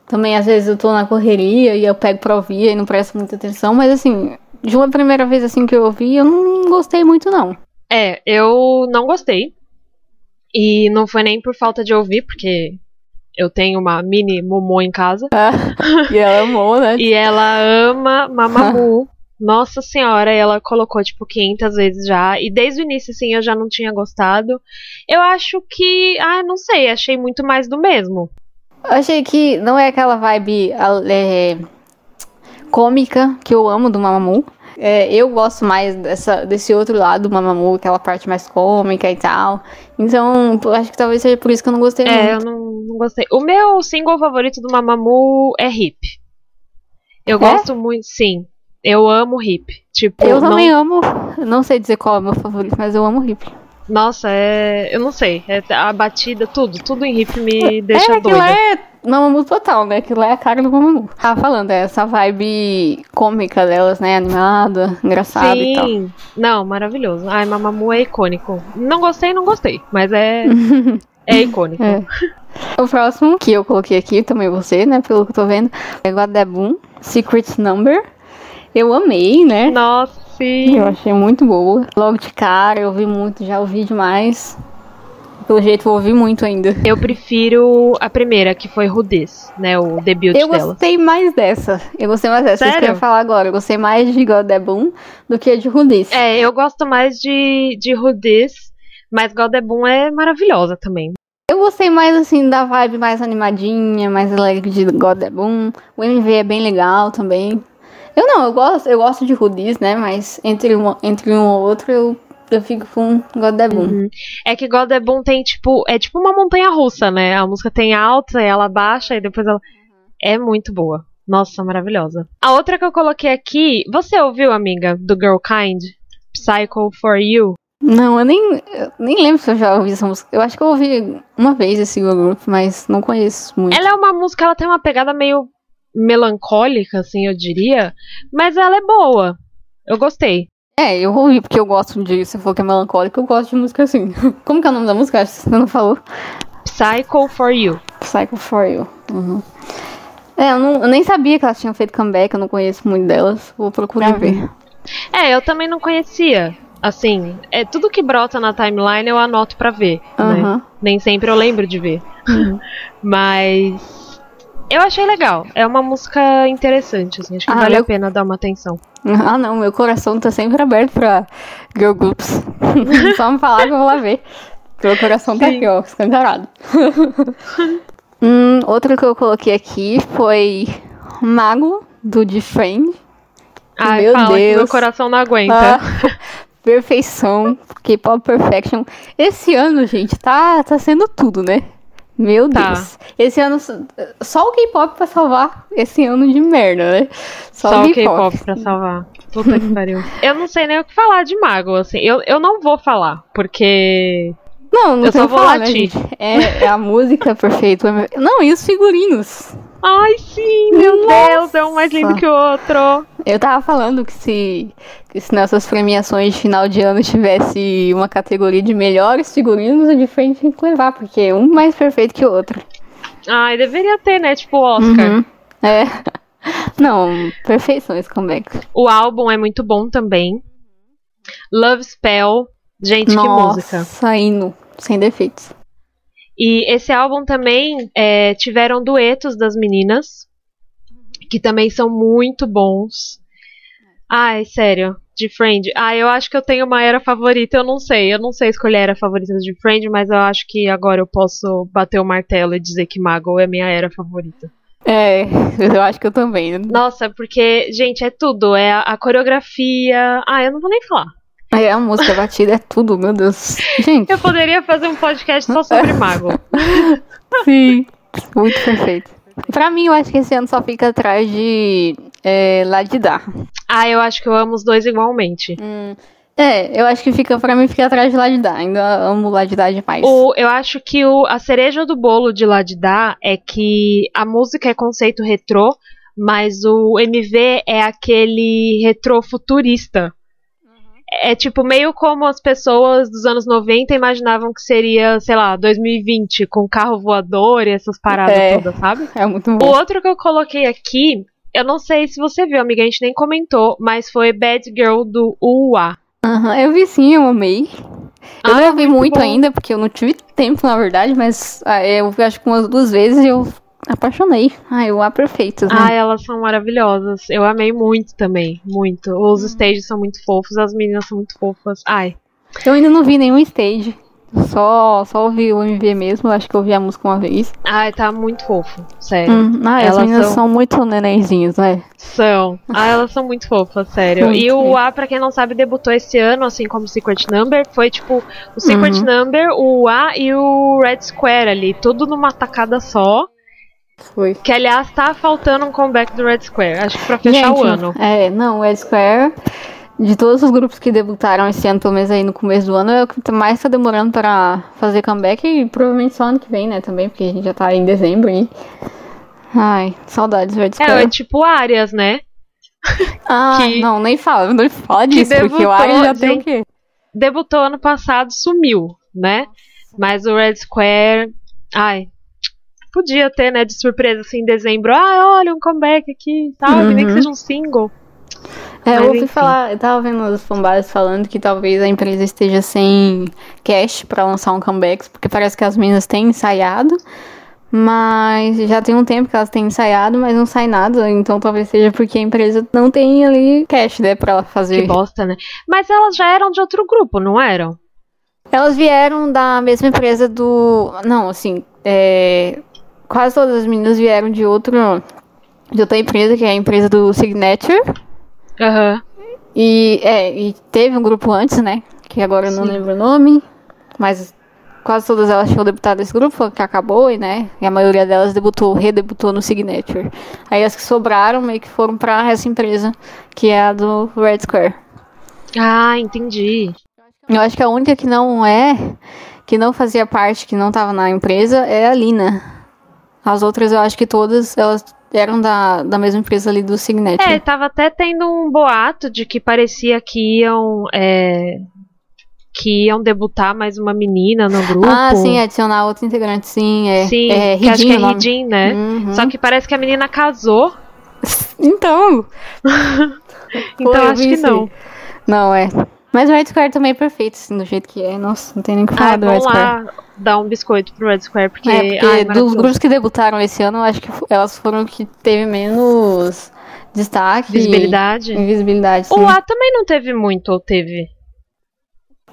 Também, às vezes, eu tô na correria e eu pego pra ouvir e não presto muita atenção, mas assim, de uma primeira vez assim que eu ouvi, eu não gostei muito, não. É, eu não gostei. E não foi nem por falta de ouvir, porque eu tenho uma mini Momô em casa. e ela amou, né? E ela ama Mamamoo. Nossa senhora, ela colocou tipo 500 vezes já. E desde o início, assim, eu já não tinha gostado. Eu acho que. Ah, não sei, achei muito mais do mesmo. Eu achei que não é aquela vibe é, cômica que eu amo do Mamamoo. É, eu gosto mais dessa, desse outro lado do Mamamoo, aquela parte mais cômica e tal. Então, eu acho que talvez seja por isso que eu não gostei É, eu muito. não, não gostei. O meu single favorito do Mamamoo é Hip. Eu É? gosto muito, sim. Eu amo Hip. Tipo, Eu não- também amo. Não sei dizer qual é o meu favorito, mas eu amo hip. Nossa, é. Eu não sei. É a batida, tudo. Tudo em Hip me deixa é, aquilo doida. é Mamamoo total, né? Aquilo é a cara do Mamamoo. Tava falando, é essa vibe cômica delas, né? Animada, engraçada e tal. Sim. Não, maravilhoso. Ai, Mamamoo é icônico. Não gostei, não gostei. Mas é. é icônico. É. O próximo que eu coloquei aqui, também você, né? Pelo que eu tô vendo, é Guadabum, Secret Number. Eu amei, né? Nossa, sim. Eu achei muito boa. Logo de cara, eu ouvi muito, já ouvi demais. Pelo jeito, eu ouvi muito ainda. Eu prefiro a primeira, que foi Rudez, né? O debut Eu dela. gostei mais dessa. Eu gostei mais dessa. Isso que eu Sério? ia falar agora. Eu gostei mais de Godabum do que de Rudis. É, eu gosto mais de, de Rudez, mas Godebun é maravilhosa também. Eu gostei mais, assim, da vibe mais animadinha, mais alegre de Godabum. O MV é bem legal também. Eu não, eu gosto, eu gosto de Rudis, né? Mas entre, uma, entre um ou outro, eu, eu fico com Godabum. Uhum. É que Godebun tem, tipo, é tipo uma montanha russa, né? A música tem alta, ela baixa e depois ela. É muito boa. Nossa, maravilhosa. A outra que eu coloquei aqui, você ouviu, amiga, do Girl Kind? Psycho for You? Não, eu nem, eu nem lembro se eu já ouvi essa música. Eu acho que eu ouvi uma vez esse girl group, mas não conheço muito. Ela é uma música, ela tem uma pegada meio melancólica, assim, eu diria, mas ela é boa. Eu gostei. É, eu ouvi porque eu gosto de. Você falou que é melancólico, eu gosto de música assim. Como que é o nome da música? Acho que você não falou. Psycho for You. Psycho for You. Uhum. É, eu, não- eu nem sabia que elas tinham feito comeback, eu não conheço muito delas. Vou procurar Uhum. ver. É, eu também não conhecia. Assim, é tudo que brota na timeline eu anoto pra ver, né? Aham. Nem sempre eu lembro de ver. Mas eu achei legal. É uma música interessante, assim. Acho que Ah, vale eu- a pena dar uma atenção. Ah, não, meu coração tá sempre aberto pra girl groups. Só me falar que eu vou lá ver. Meu coração tá Sim. aqui, ó, escancarado. hum, outro que eu coloquei aqui foi Mago, do D-Friend. Ai, Meu fala Deus. meu coração não aguenta. Ah, perfeição, K-pop perfection. Esse ano, gente, tá, tá sendo tudo, né? Meu Tá. Deus. Esse ano, só o K-pop pra salvar esse ano de merda, né? Só o K-pop pra salvar. Puta que pariu. Eu não sei nem o que falar de Mago, assim. Eu, eu não vou falar, porque Não, não Eu só vou falar, né, latir. gente? É, é a música perfeita. Não, e os figurinos? Ai, sim, meu Nossa. Deus, é um mais lindo que o outro. Eu tava falando que se, que se nessas premiações de final de ano tivesse uma categoria de melhores figurinos, o de frente tinha que levar, porque um mais perfeito que o outro. Ai, deveria ter, né? Tipo o Oscar. Uhum. É. Não, perfeição esse comeback. O álbum é muito bom também. Love Spell. Gente, que música. Nossa, hino, sem defeitos. E esse álbum também é, tiveram duetos das meninas, que também são muito bons. Ai, sério, de Friend. Ah, eu acho que eu tenho uma era favorita, eu não sei. Eu não sei escolher a era favorita de Friend, mas eu acho que agora eu posso bater o martelo e dizer que Mago é minha era favorita. É, eu acho que eu também. Nossa, porque, gente, é tudo. É a, a coreografia. Ah, eu não vou nem falar. É a música a batida, é tudo, meu Deus. Gente, Eu poderia fazer um podcast só sobre Mago. sim. Muito perfeito. Pra mim, eu acho que esse ano só fica atrás de é, Ladidá. Ah, eu acho que eu amo os dois igualmente. É, eu acho que fica, pra mim, fica atrás de Ladidá. Ainda amo Ladidá demais. O, eu acho que o, a cereja do bolo de Ladidá é que a música é conceito retrô, mas o MV é aquele retrô futurista. É tipo meio como as pessoas dos anos 90 imaginavam que seria, sei lá, 2020, com carro voador e essas paradas É. todas, sabe? É muito O bom. outro que eu coloquei aqui, eu não sei se você viu, amiga, a gente nem comentou, mas foi Bad Girl do UA. Aham, eu vi sim, eu amei. Eu Ah, não ouvi muito muito ainda, porque eu não tive tempo, na verdade, mas ah, eu vi acho que umas duas vezes eu apaixonei. Ai, o A perfeito, né? Ah, elas são maravilhosas. Eu amei muito também, muito. Os stages são muito fofos, as meninas são muito fofas. Ai, Eu ainda não vi nenhum stage. Só, só ouvi o MV mesmo, acho que eu ouvi a música uma vez. ai, tá muito fofo, sério. Hum, ah, as Elas meninas são- são... muito nenenzinhos, né? São. Ah, elas são muito fofas, sério. Muito E o mesmo. A, pra quem não sabe, debutou esse ano, assim como o Secret Number. Foi tipo o Secret Uhum. Number, o A e o Red Square ali, tudo numa tacada só. Foi. Que aliás tá faltando um comeback do Red Square. Acho que pra fechar o ano. É, não, o Ed Square, de todos os grupos que debutaram esse ano, pelo menos aí no começo do ano, é o que mais tá demorando pra fazer comeback e provavelmente só ano que vem, né, também, porque a gente já tá em dezembro aí. Ai, saudades do Ed É, Square. é tipo Arias, né? ah, que- não, nem fala, não fala disso, porque o Ari já tem o gente. quê? Debutou ano passado, sumiu, né? Mas o Red Square. Ai. Podia ter, né, de surpresa assim em dezembro. Ah, olha, um comeback aqui e tal. Nem que Uhum. seja um single. É, Mas eu ouvi enfim. falar, eu tava vendo os fanbases falando que talvez a empresa esteja sem cash pra lançar um comeback, porque parece que as meninas têm ensaiado, mas já tem um tempo que elas têm ensaiado, mas não sai nada, então talvez seja porque a empresa não tem ali cash, né, pra ela Que fazer. bosta, né? Mas elas já eram de outro grupo, não eram? Elas vieram da mesma empresa do. Não, assim, é, quase todas as meninas vieram de outro. De outra empresa, que é a empresa do Signature. Aham. E, é, e teve um grupo antes, né? Que agora eu não Sim. lembro o nome. Mas quase todas elas tinham debutado nesse grupo, que acabou, e, né? E a maioria delas debutou, redebutou no Signature. Aí as que sobraram meio que foram pra essa empresa, que é a do Red Square. Ah, entendi. Eu acho que a única que não é, que não fazia parte, que não tava na empresa, é a Lina. As outras eu acho que todas elas eram da, da mesma empresa ali do Signature. É, tava até tendo um boato de que parecia que iam. é, que iam debutar mais uma menina no grupo. Ah, sim, adicionar outro integrante, sim. É, Sim, é que acho que é. Ridin, né? Uhum. Só que parece que a menina casou, Então. então eu acho que não. Não, é. Mas o Red Square também é perfeito, assim, do jeito que é. Nossa, não tem nem o que Ah, falar é do Red Square. lá dar um biscoito pro Red Square, porque, É, porque ai, dos grupos que debutaram esse ano, eu acho que elas foram que teve menos destaque. visibilidade. E visibilidade, sim. O A também não teve muito, ou teve?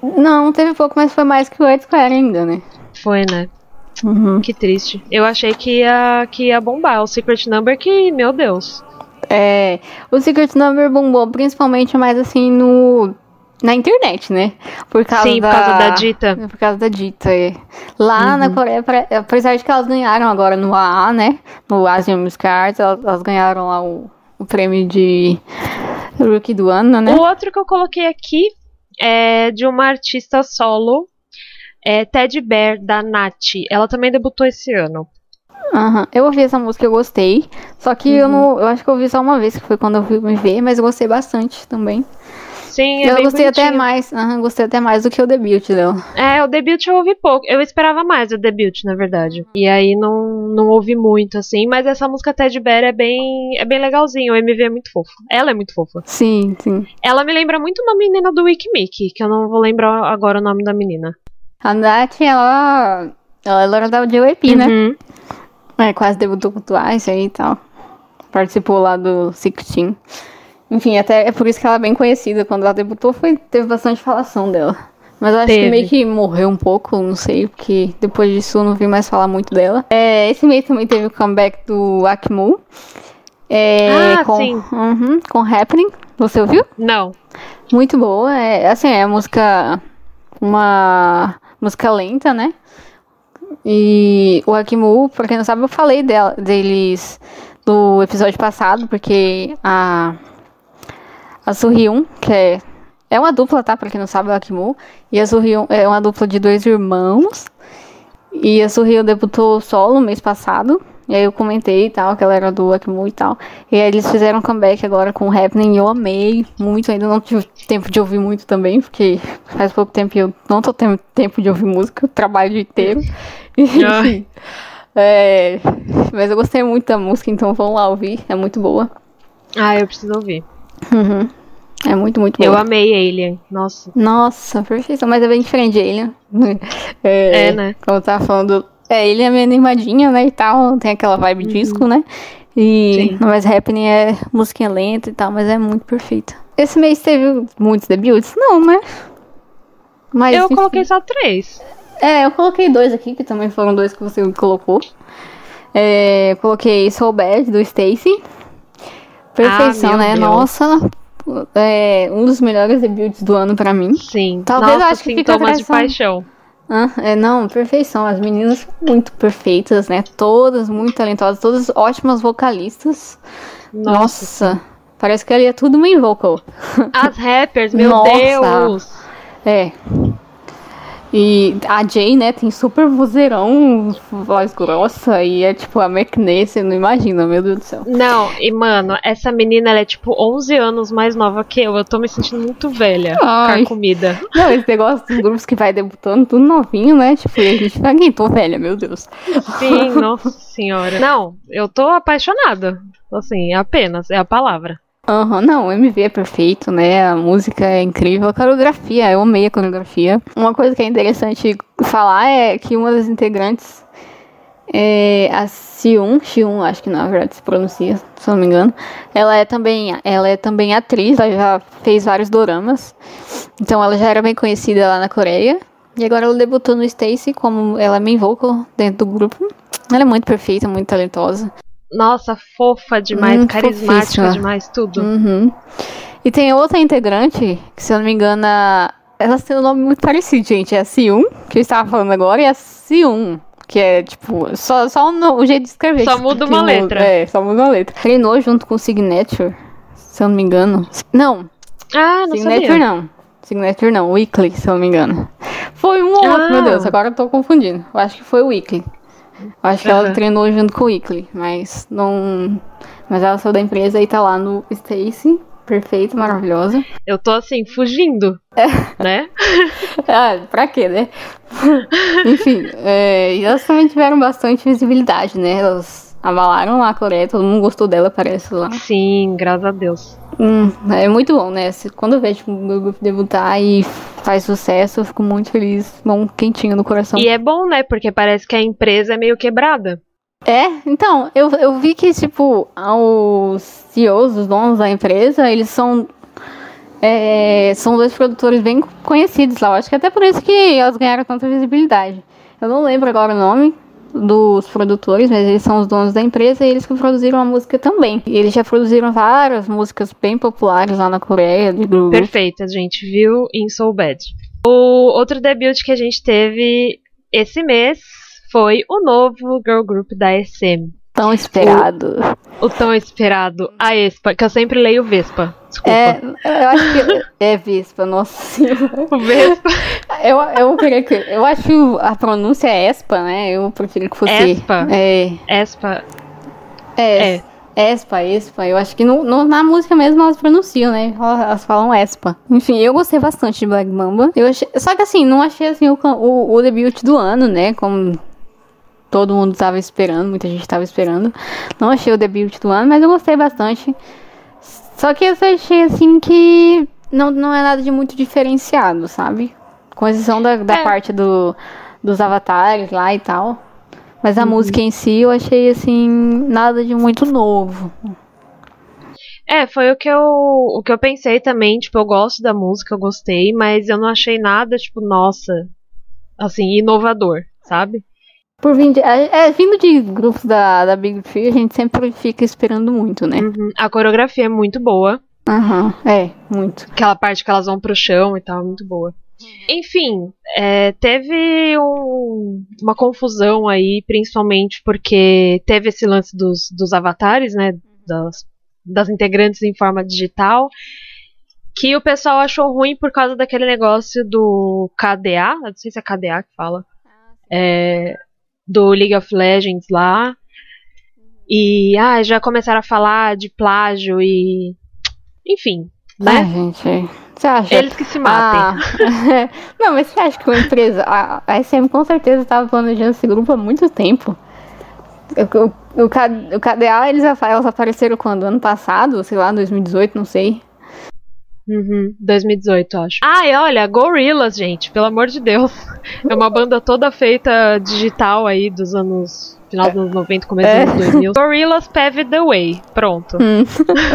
Não, teve pouco, mas foi mais que o Red Square ainda, né? Foi, né? Uhum. Que triste. Eu achei que ia, que ia bombar. O Secret Number que, meu Deus. É, o Secret Number bombou principalmente mais assim no na internet, né? Por causa Sim, da por causa da dita. Por causa da dita, é. Lá na Uhum. Coreia, pra- apesar de que elas ganharam agora no AA, né? No Asian Music Arts, elas, elas ganharam lá o, o prêmio de Rookie do ano, né? O outro que eu coloquei aqui é de uma artista solo. é Teddy Bear, da Nath. Ela também debutou esse ano. Aham. Eu ouvi essa música, eu gostei. Só que eu não. Eu acho que eu ouvi só uma vez, que foi quando eu fui me ver, mas eu gostei bastante também. Sim, é eu gostei até bonitinho. mais. Aham, gostei até mais do que o debut dela. É, o debut eu ouvi pouco. Eu esperava mais o debut, na verdade. E aí não, não ouvi muito, assim. Mas essa música Teddy Bear é bem, é bem legalzinho. O MV é muito fofo. Ela é muito fofa. Sim, sim. Ela me lembra muito uma menina do Wikimic, que eu não vou lembrar agora o nome da menina. A Nath, ela. Ela era da JYP, né? Uhum. É, quase debutou com o Twice aí e tal. Participou lá do Sixteen. Enfim, até é por isso que ela é bem conhecida. Quando ela debutou, foi, teve bastante falação dela. Mas eu acho Teve. que meio que morreu um pouco, não sei, porque depois disso eu não vi mais falar muito dela. É, esse mês também teve o comeback do Akmu. É, Ah, com, sim. Uhum, com Happening. Você ouviu? Não. Muito boa. É, assim, é música. Uma música lenta, né? E o Akimu, pra quem não sabe, eu falei dela, deles do episódio passado, porque a. A Surhyun, que é. É uma dupla, tá? Pra quem não sabe, é o Akimu. E a Surhyun é uma dupla de dois irmãos. E a Surhyun debutou solo mês passado. E aí eu comentei e tal, que ela era do Akimu e tal. E aí eles fizeram um comeback agora com o Happening e eu amei muito. Ainda não tive tempo de ouvir muito também, porque faz pouco tempo que eu não tô tendo tempo de ouvir música, eu trabalho o dia inteiro. Enfim. É, mas eu gostei muito da música, então vamos lá ouvir. É muito boa. Ah, eu preciso ouvir. Uhum. É muito, muito boa. Eu amei Alien. Nossa. Nossa, perfeição, mas é bem diferente de Alien. É, É, né? Como eu tava falando, é, ele é meio animadinha, né, e tal, tem aquela vibe disco, né? E, Sim. mas Happening é musiquinha lenta e tal, mas é muito perfeita. Esse mês teve muitos debuts? Não, né? Mas, eu enfim. coloquei só três. É, eu coloquei dois aqui, que também foram dois que você colocou. É, eu coloquei Soul Bad, do Stacy. Perfeição, Ah, né? Deus. Nossa, é um dos melhores debuts do ano pra mim. Sim. Talvez eu Nossa, acho que fica sintomas de paixão. Ah, é, não, perfeição. As meninas muito perfeitas, né? Todas muito talentosas, todas ótimas vocalistas. Nossa, parece que ali é tudo main vocal. As rappers, meu Nossa. Deus. É. E a Jay, né, tem super vozeirão, voz grossa, e é tipo a McNay, você não imagina, meu Deus do céu. Não, e mano, essa menina ela é tipo 11 anos mais nova que eu. Eu tô me sentindo muito velha Ai. com a comida. Não, esse negócio dos grupos que vai debutando, tudo novinho, né? Tipo, e a gente vai, quem tô velha, meu Deus. Sim, nossa senhora. Não, eu tô apaixonada. Assim, apenas, é a palavra. Aham, não, o MV é perfeito, né? A música é incrível, a coreografia, eu amei a coreografia. Uma coisa que é interessante falar é que uma das integrantes é a Xiun, Xiun, acho que na verdade se pronuncia, se não me engano. Ela é também, ela é também atriz, ela já fez vários doramas. Então ela já era bem conhecida lá na Coreia. E agora ela debutou no Stacy como ela é main vocal dentro do grupo. Ela é muito perfeita, muito talentosa. Nossa, fofa demais, Hum, carismática fofíssima. demais, tudo. Uhum. E tem outra integrante, que se eu não me engano, a- elas têm um nome muito parecido, gente. É a Siun, que eu estava falando agora, e a Siun, que é tipo, só, só o no- o jeito de escrever. Só que- muda uma letra. É, só muda uma letra. Treinou junto com o Signature, se eu não me engano. Não, Ah, não Signature sabia. não. Signature não, Weekly, se eu não me engano. Foi um ou outro, Ah. meu Deus, agora eu tô confundindo. Eu acho que foi o Weekly. Eu acho que ela treinou junto com o Weekly, mas não. Mas ela saiu da empresa e tá lá no Stacy. Perfeita, maravilhosa. Eu tô assim, fugindo. É. Né? Ah, pra quê, né? Enfim, é, elas também tiveram bastante visibilidade, né? Elas abalaram lá a Coreia, todo mundo gostou dela, parece lá. Sim, graças a Deus. Hum, é muito bom, né? Quando eu vejo o meu grupo debutar e faz sucesso, eu fico muito feliz, bom, quentinho no coração. E é bom, né? Porque parece que a empresa é meio quebrada. É, então, eu, eu vi que, tipo, os CEOs, os donos da empresa, eles são. é, são dois produtores bem conhecidos lá. Eu acho que até por isso que elas ganharam tanta visibilidade. Eu não lembro agora o nome dos produtores, mas eles são os donos da empresa e eles que produziram a música também. E eles já produziram várias músicas bem populares lá na Coreia, grupo. Perfeita, gente viu em Soul Bad. O outro debut que a gente teve esse mês foi o novo girl group da SM. Tão esperado. O tão esperado, a Espa, que eu sempre leio Vespa. Desculpa. É, eu acho que é Vespa, nossa senhora. O Vespa. Eu, eu que. Eu acho que a pronúncia é Espa, né? Eu preferia que fosse. Espa? É. Espa. É. Espa, Espa. Eu acho que no, no, na música mesmo elas pronunciam, né? Elas falam Espa. Enfim, eu gostei bastante de Black Mamba. Eu achei, só que assim, não achei assim o, o, o debut do ano, né? Como todo mundo tava esperando, muita gente tava esperando. Não achei o debut do ano, mas eu gostei bastante. Só que eu achei assim que não, não é nada de muito diferenciado, sabe? Com exceção da, da É. parte do, dos avatares lá e tal. Mas a Uhum. música em si eu achei assim, nada de muito novo. É, foi o que eu o que eu pensei também, tipo, eu gosto da música, eu gostei, mas eu não achei nada, tipo, nossa, assim, inovador, sabe? Por vindo de, é, é, vindo de grupos da, da Big Three, a gente sempre fica esperando muito, né? Uhum. A coreografia é muito boa, Aham, é, muito. aquela parte que elas vão pro chão e tal, é muito boa. Enfim, é, teve um- uma confusão aí, principalmente porque teve esse lance dos, dos avatares, né? Das, das integrantes em forma digital. Que o pessoal achou ruim por causa daquele negócio do KDA, não sei se é KDA que fala. é, do League of Legends lá. E ah, já começaram a falar de plágio e. Enfim, né? gente, você acha? Eles que se matem. Ah, não, mas você acha que uma empresa. A, a SM com certeza estava planejando esse grupo há muito tempo. O, o, o, o KDA, eles, elas apareceram quando? Ano passado? Sei lá, 2018, não sei. Uhum, 2018, acho. Ah, e olha, Gorillaz, gente, pelo amor de Deus. É uma banda toda feita digital aí dos anos. Final dos anos 90, começo dos É. anos 2000. Gorillaz Paved the Way. Pronto. Hum.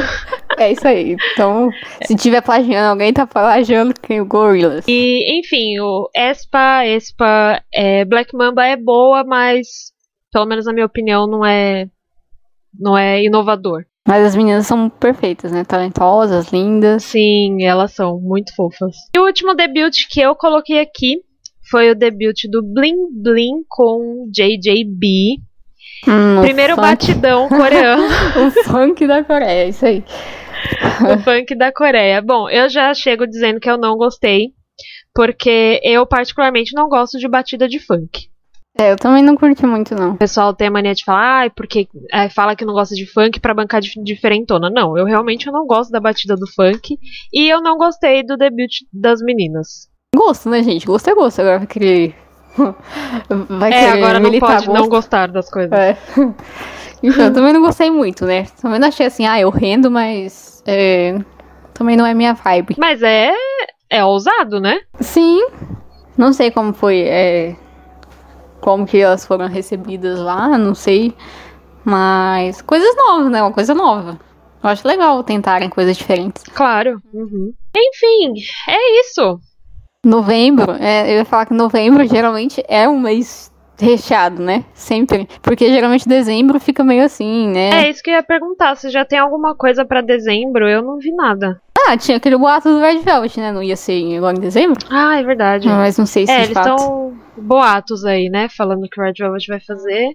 é isso aí. Então, se tiver plagiando, alguém tá plagiando quem o Gorillaz. E, enfim, o Espa, Espa, é, Black Mamba é boa, mas, pelo menos na minha opinião, não é. Não é inovador. Mas as meninas são perfeitas, né? Talentosas, lindas. Sim, elas são muito fofas. E o último debut que eu coloquei aqui foi o debut do Bling Bling com JJB. Hum, Primeiro batidão coreano, O funk da Coreia, isso aí. o funk da Coreia. Bom, eu já chego dizendo que eu não gostei, porque eu particularmente não gosto de batida de funk. É, eu também não curti muito, não. O pessoal tem a mania de falar, ai, porque é, fala que não gosta de funk pra bancar de diferentona. Não, eu realmente eu não gosto da batida do funk e eu não gostei do debut das meninas. Gosto, né, gente? Gosto é gosto. Agora vai querer. Vai É, agora não militar pode não gosto. gostar das coisas. É. Enfim, eu também não gostei muito, né? Também não achei assim, ah, eu rendo, mas. é, Também não é minha vibe. Mas é é ousado, né? Sim. Não sei como foi. é, Como que elas foram recebidas lá, não sei. Mas. Coisas novas, né? Uma coisa nova. Eu acho legal tentarem coisas diferentes. Claro. Uhum. Enfim, é isso. Novembro, é, eu ia falar que novembro geralmente é um mês recheado, né? Sempre. Porque geralmente dezembro fica meio assim, né? É isso que eu ia perguntar. Se já tem alguma coisa pra dezembro, eu não vi nada. Ah, tinha aquele boato do Red Velvet, né? Não ia ser agora em dezembro? Ah, é verdade. Mas não sei se É, de eles fato. estão boatos aí, né? Falando que o Red Velvet vai fazer.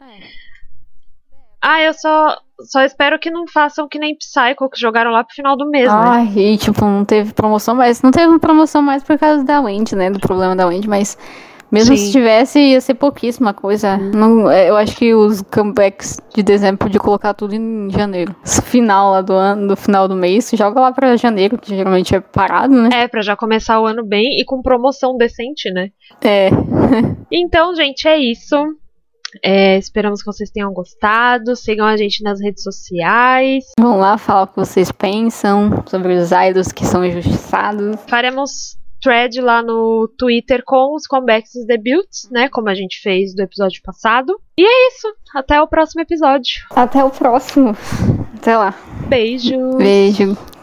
Ah, eu só, só espero que não façam que nem Psycho, que jogaram lá pro final do mês, né? Ai, e tipo, não teve promoção, mas não teve promoção mais por causa da Wendy, né? Do problema da Wendy, mas mesmo Sim. se tivesse, ia ser pouquíssima coisa. Não, é, eu acho que os comebacks de dezembro podia colocar tudo em janeiro. Final lá do ano, do final do mês, joga lá pra janeiro, que geralmente é parado, né? É, pra já começar o ano bem e com promoção decente, né? É. Então, gente, é isso. É, esperamos que vocês tenham gostado. Sigam a gente nas redes sociais. Vão lá falar o que vocês pensam sobre os idols que são injustiçados. Faremos thread lá no Twitter com os comebacks e os debuts, né? Como a gente fez do episódio passado. E é isso. Até o próximo episódio. Até o próximo. Até lá. Beijo. Beijo.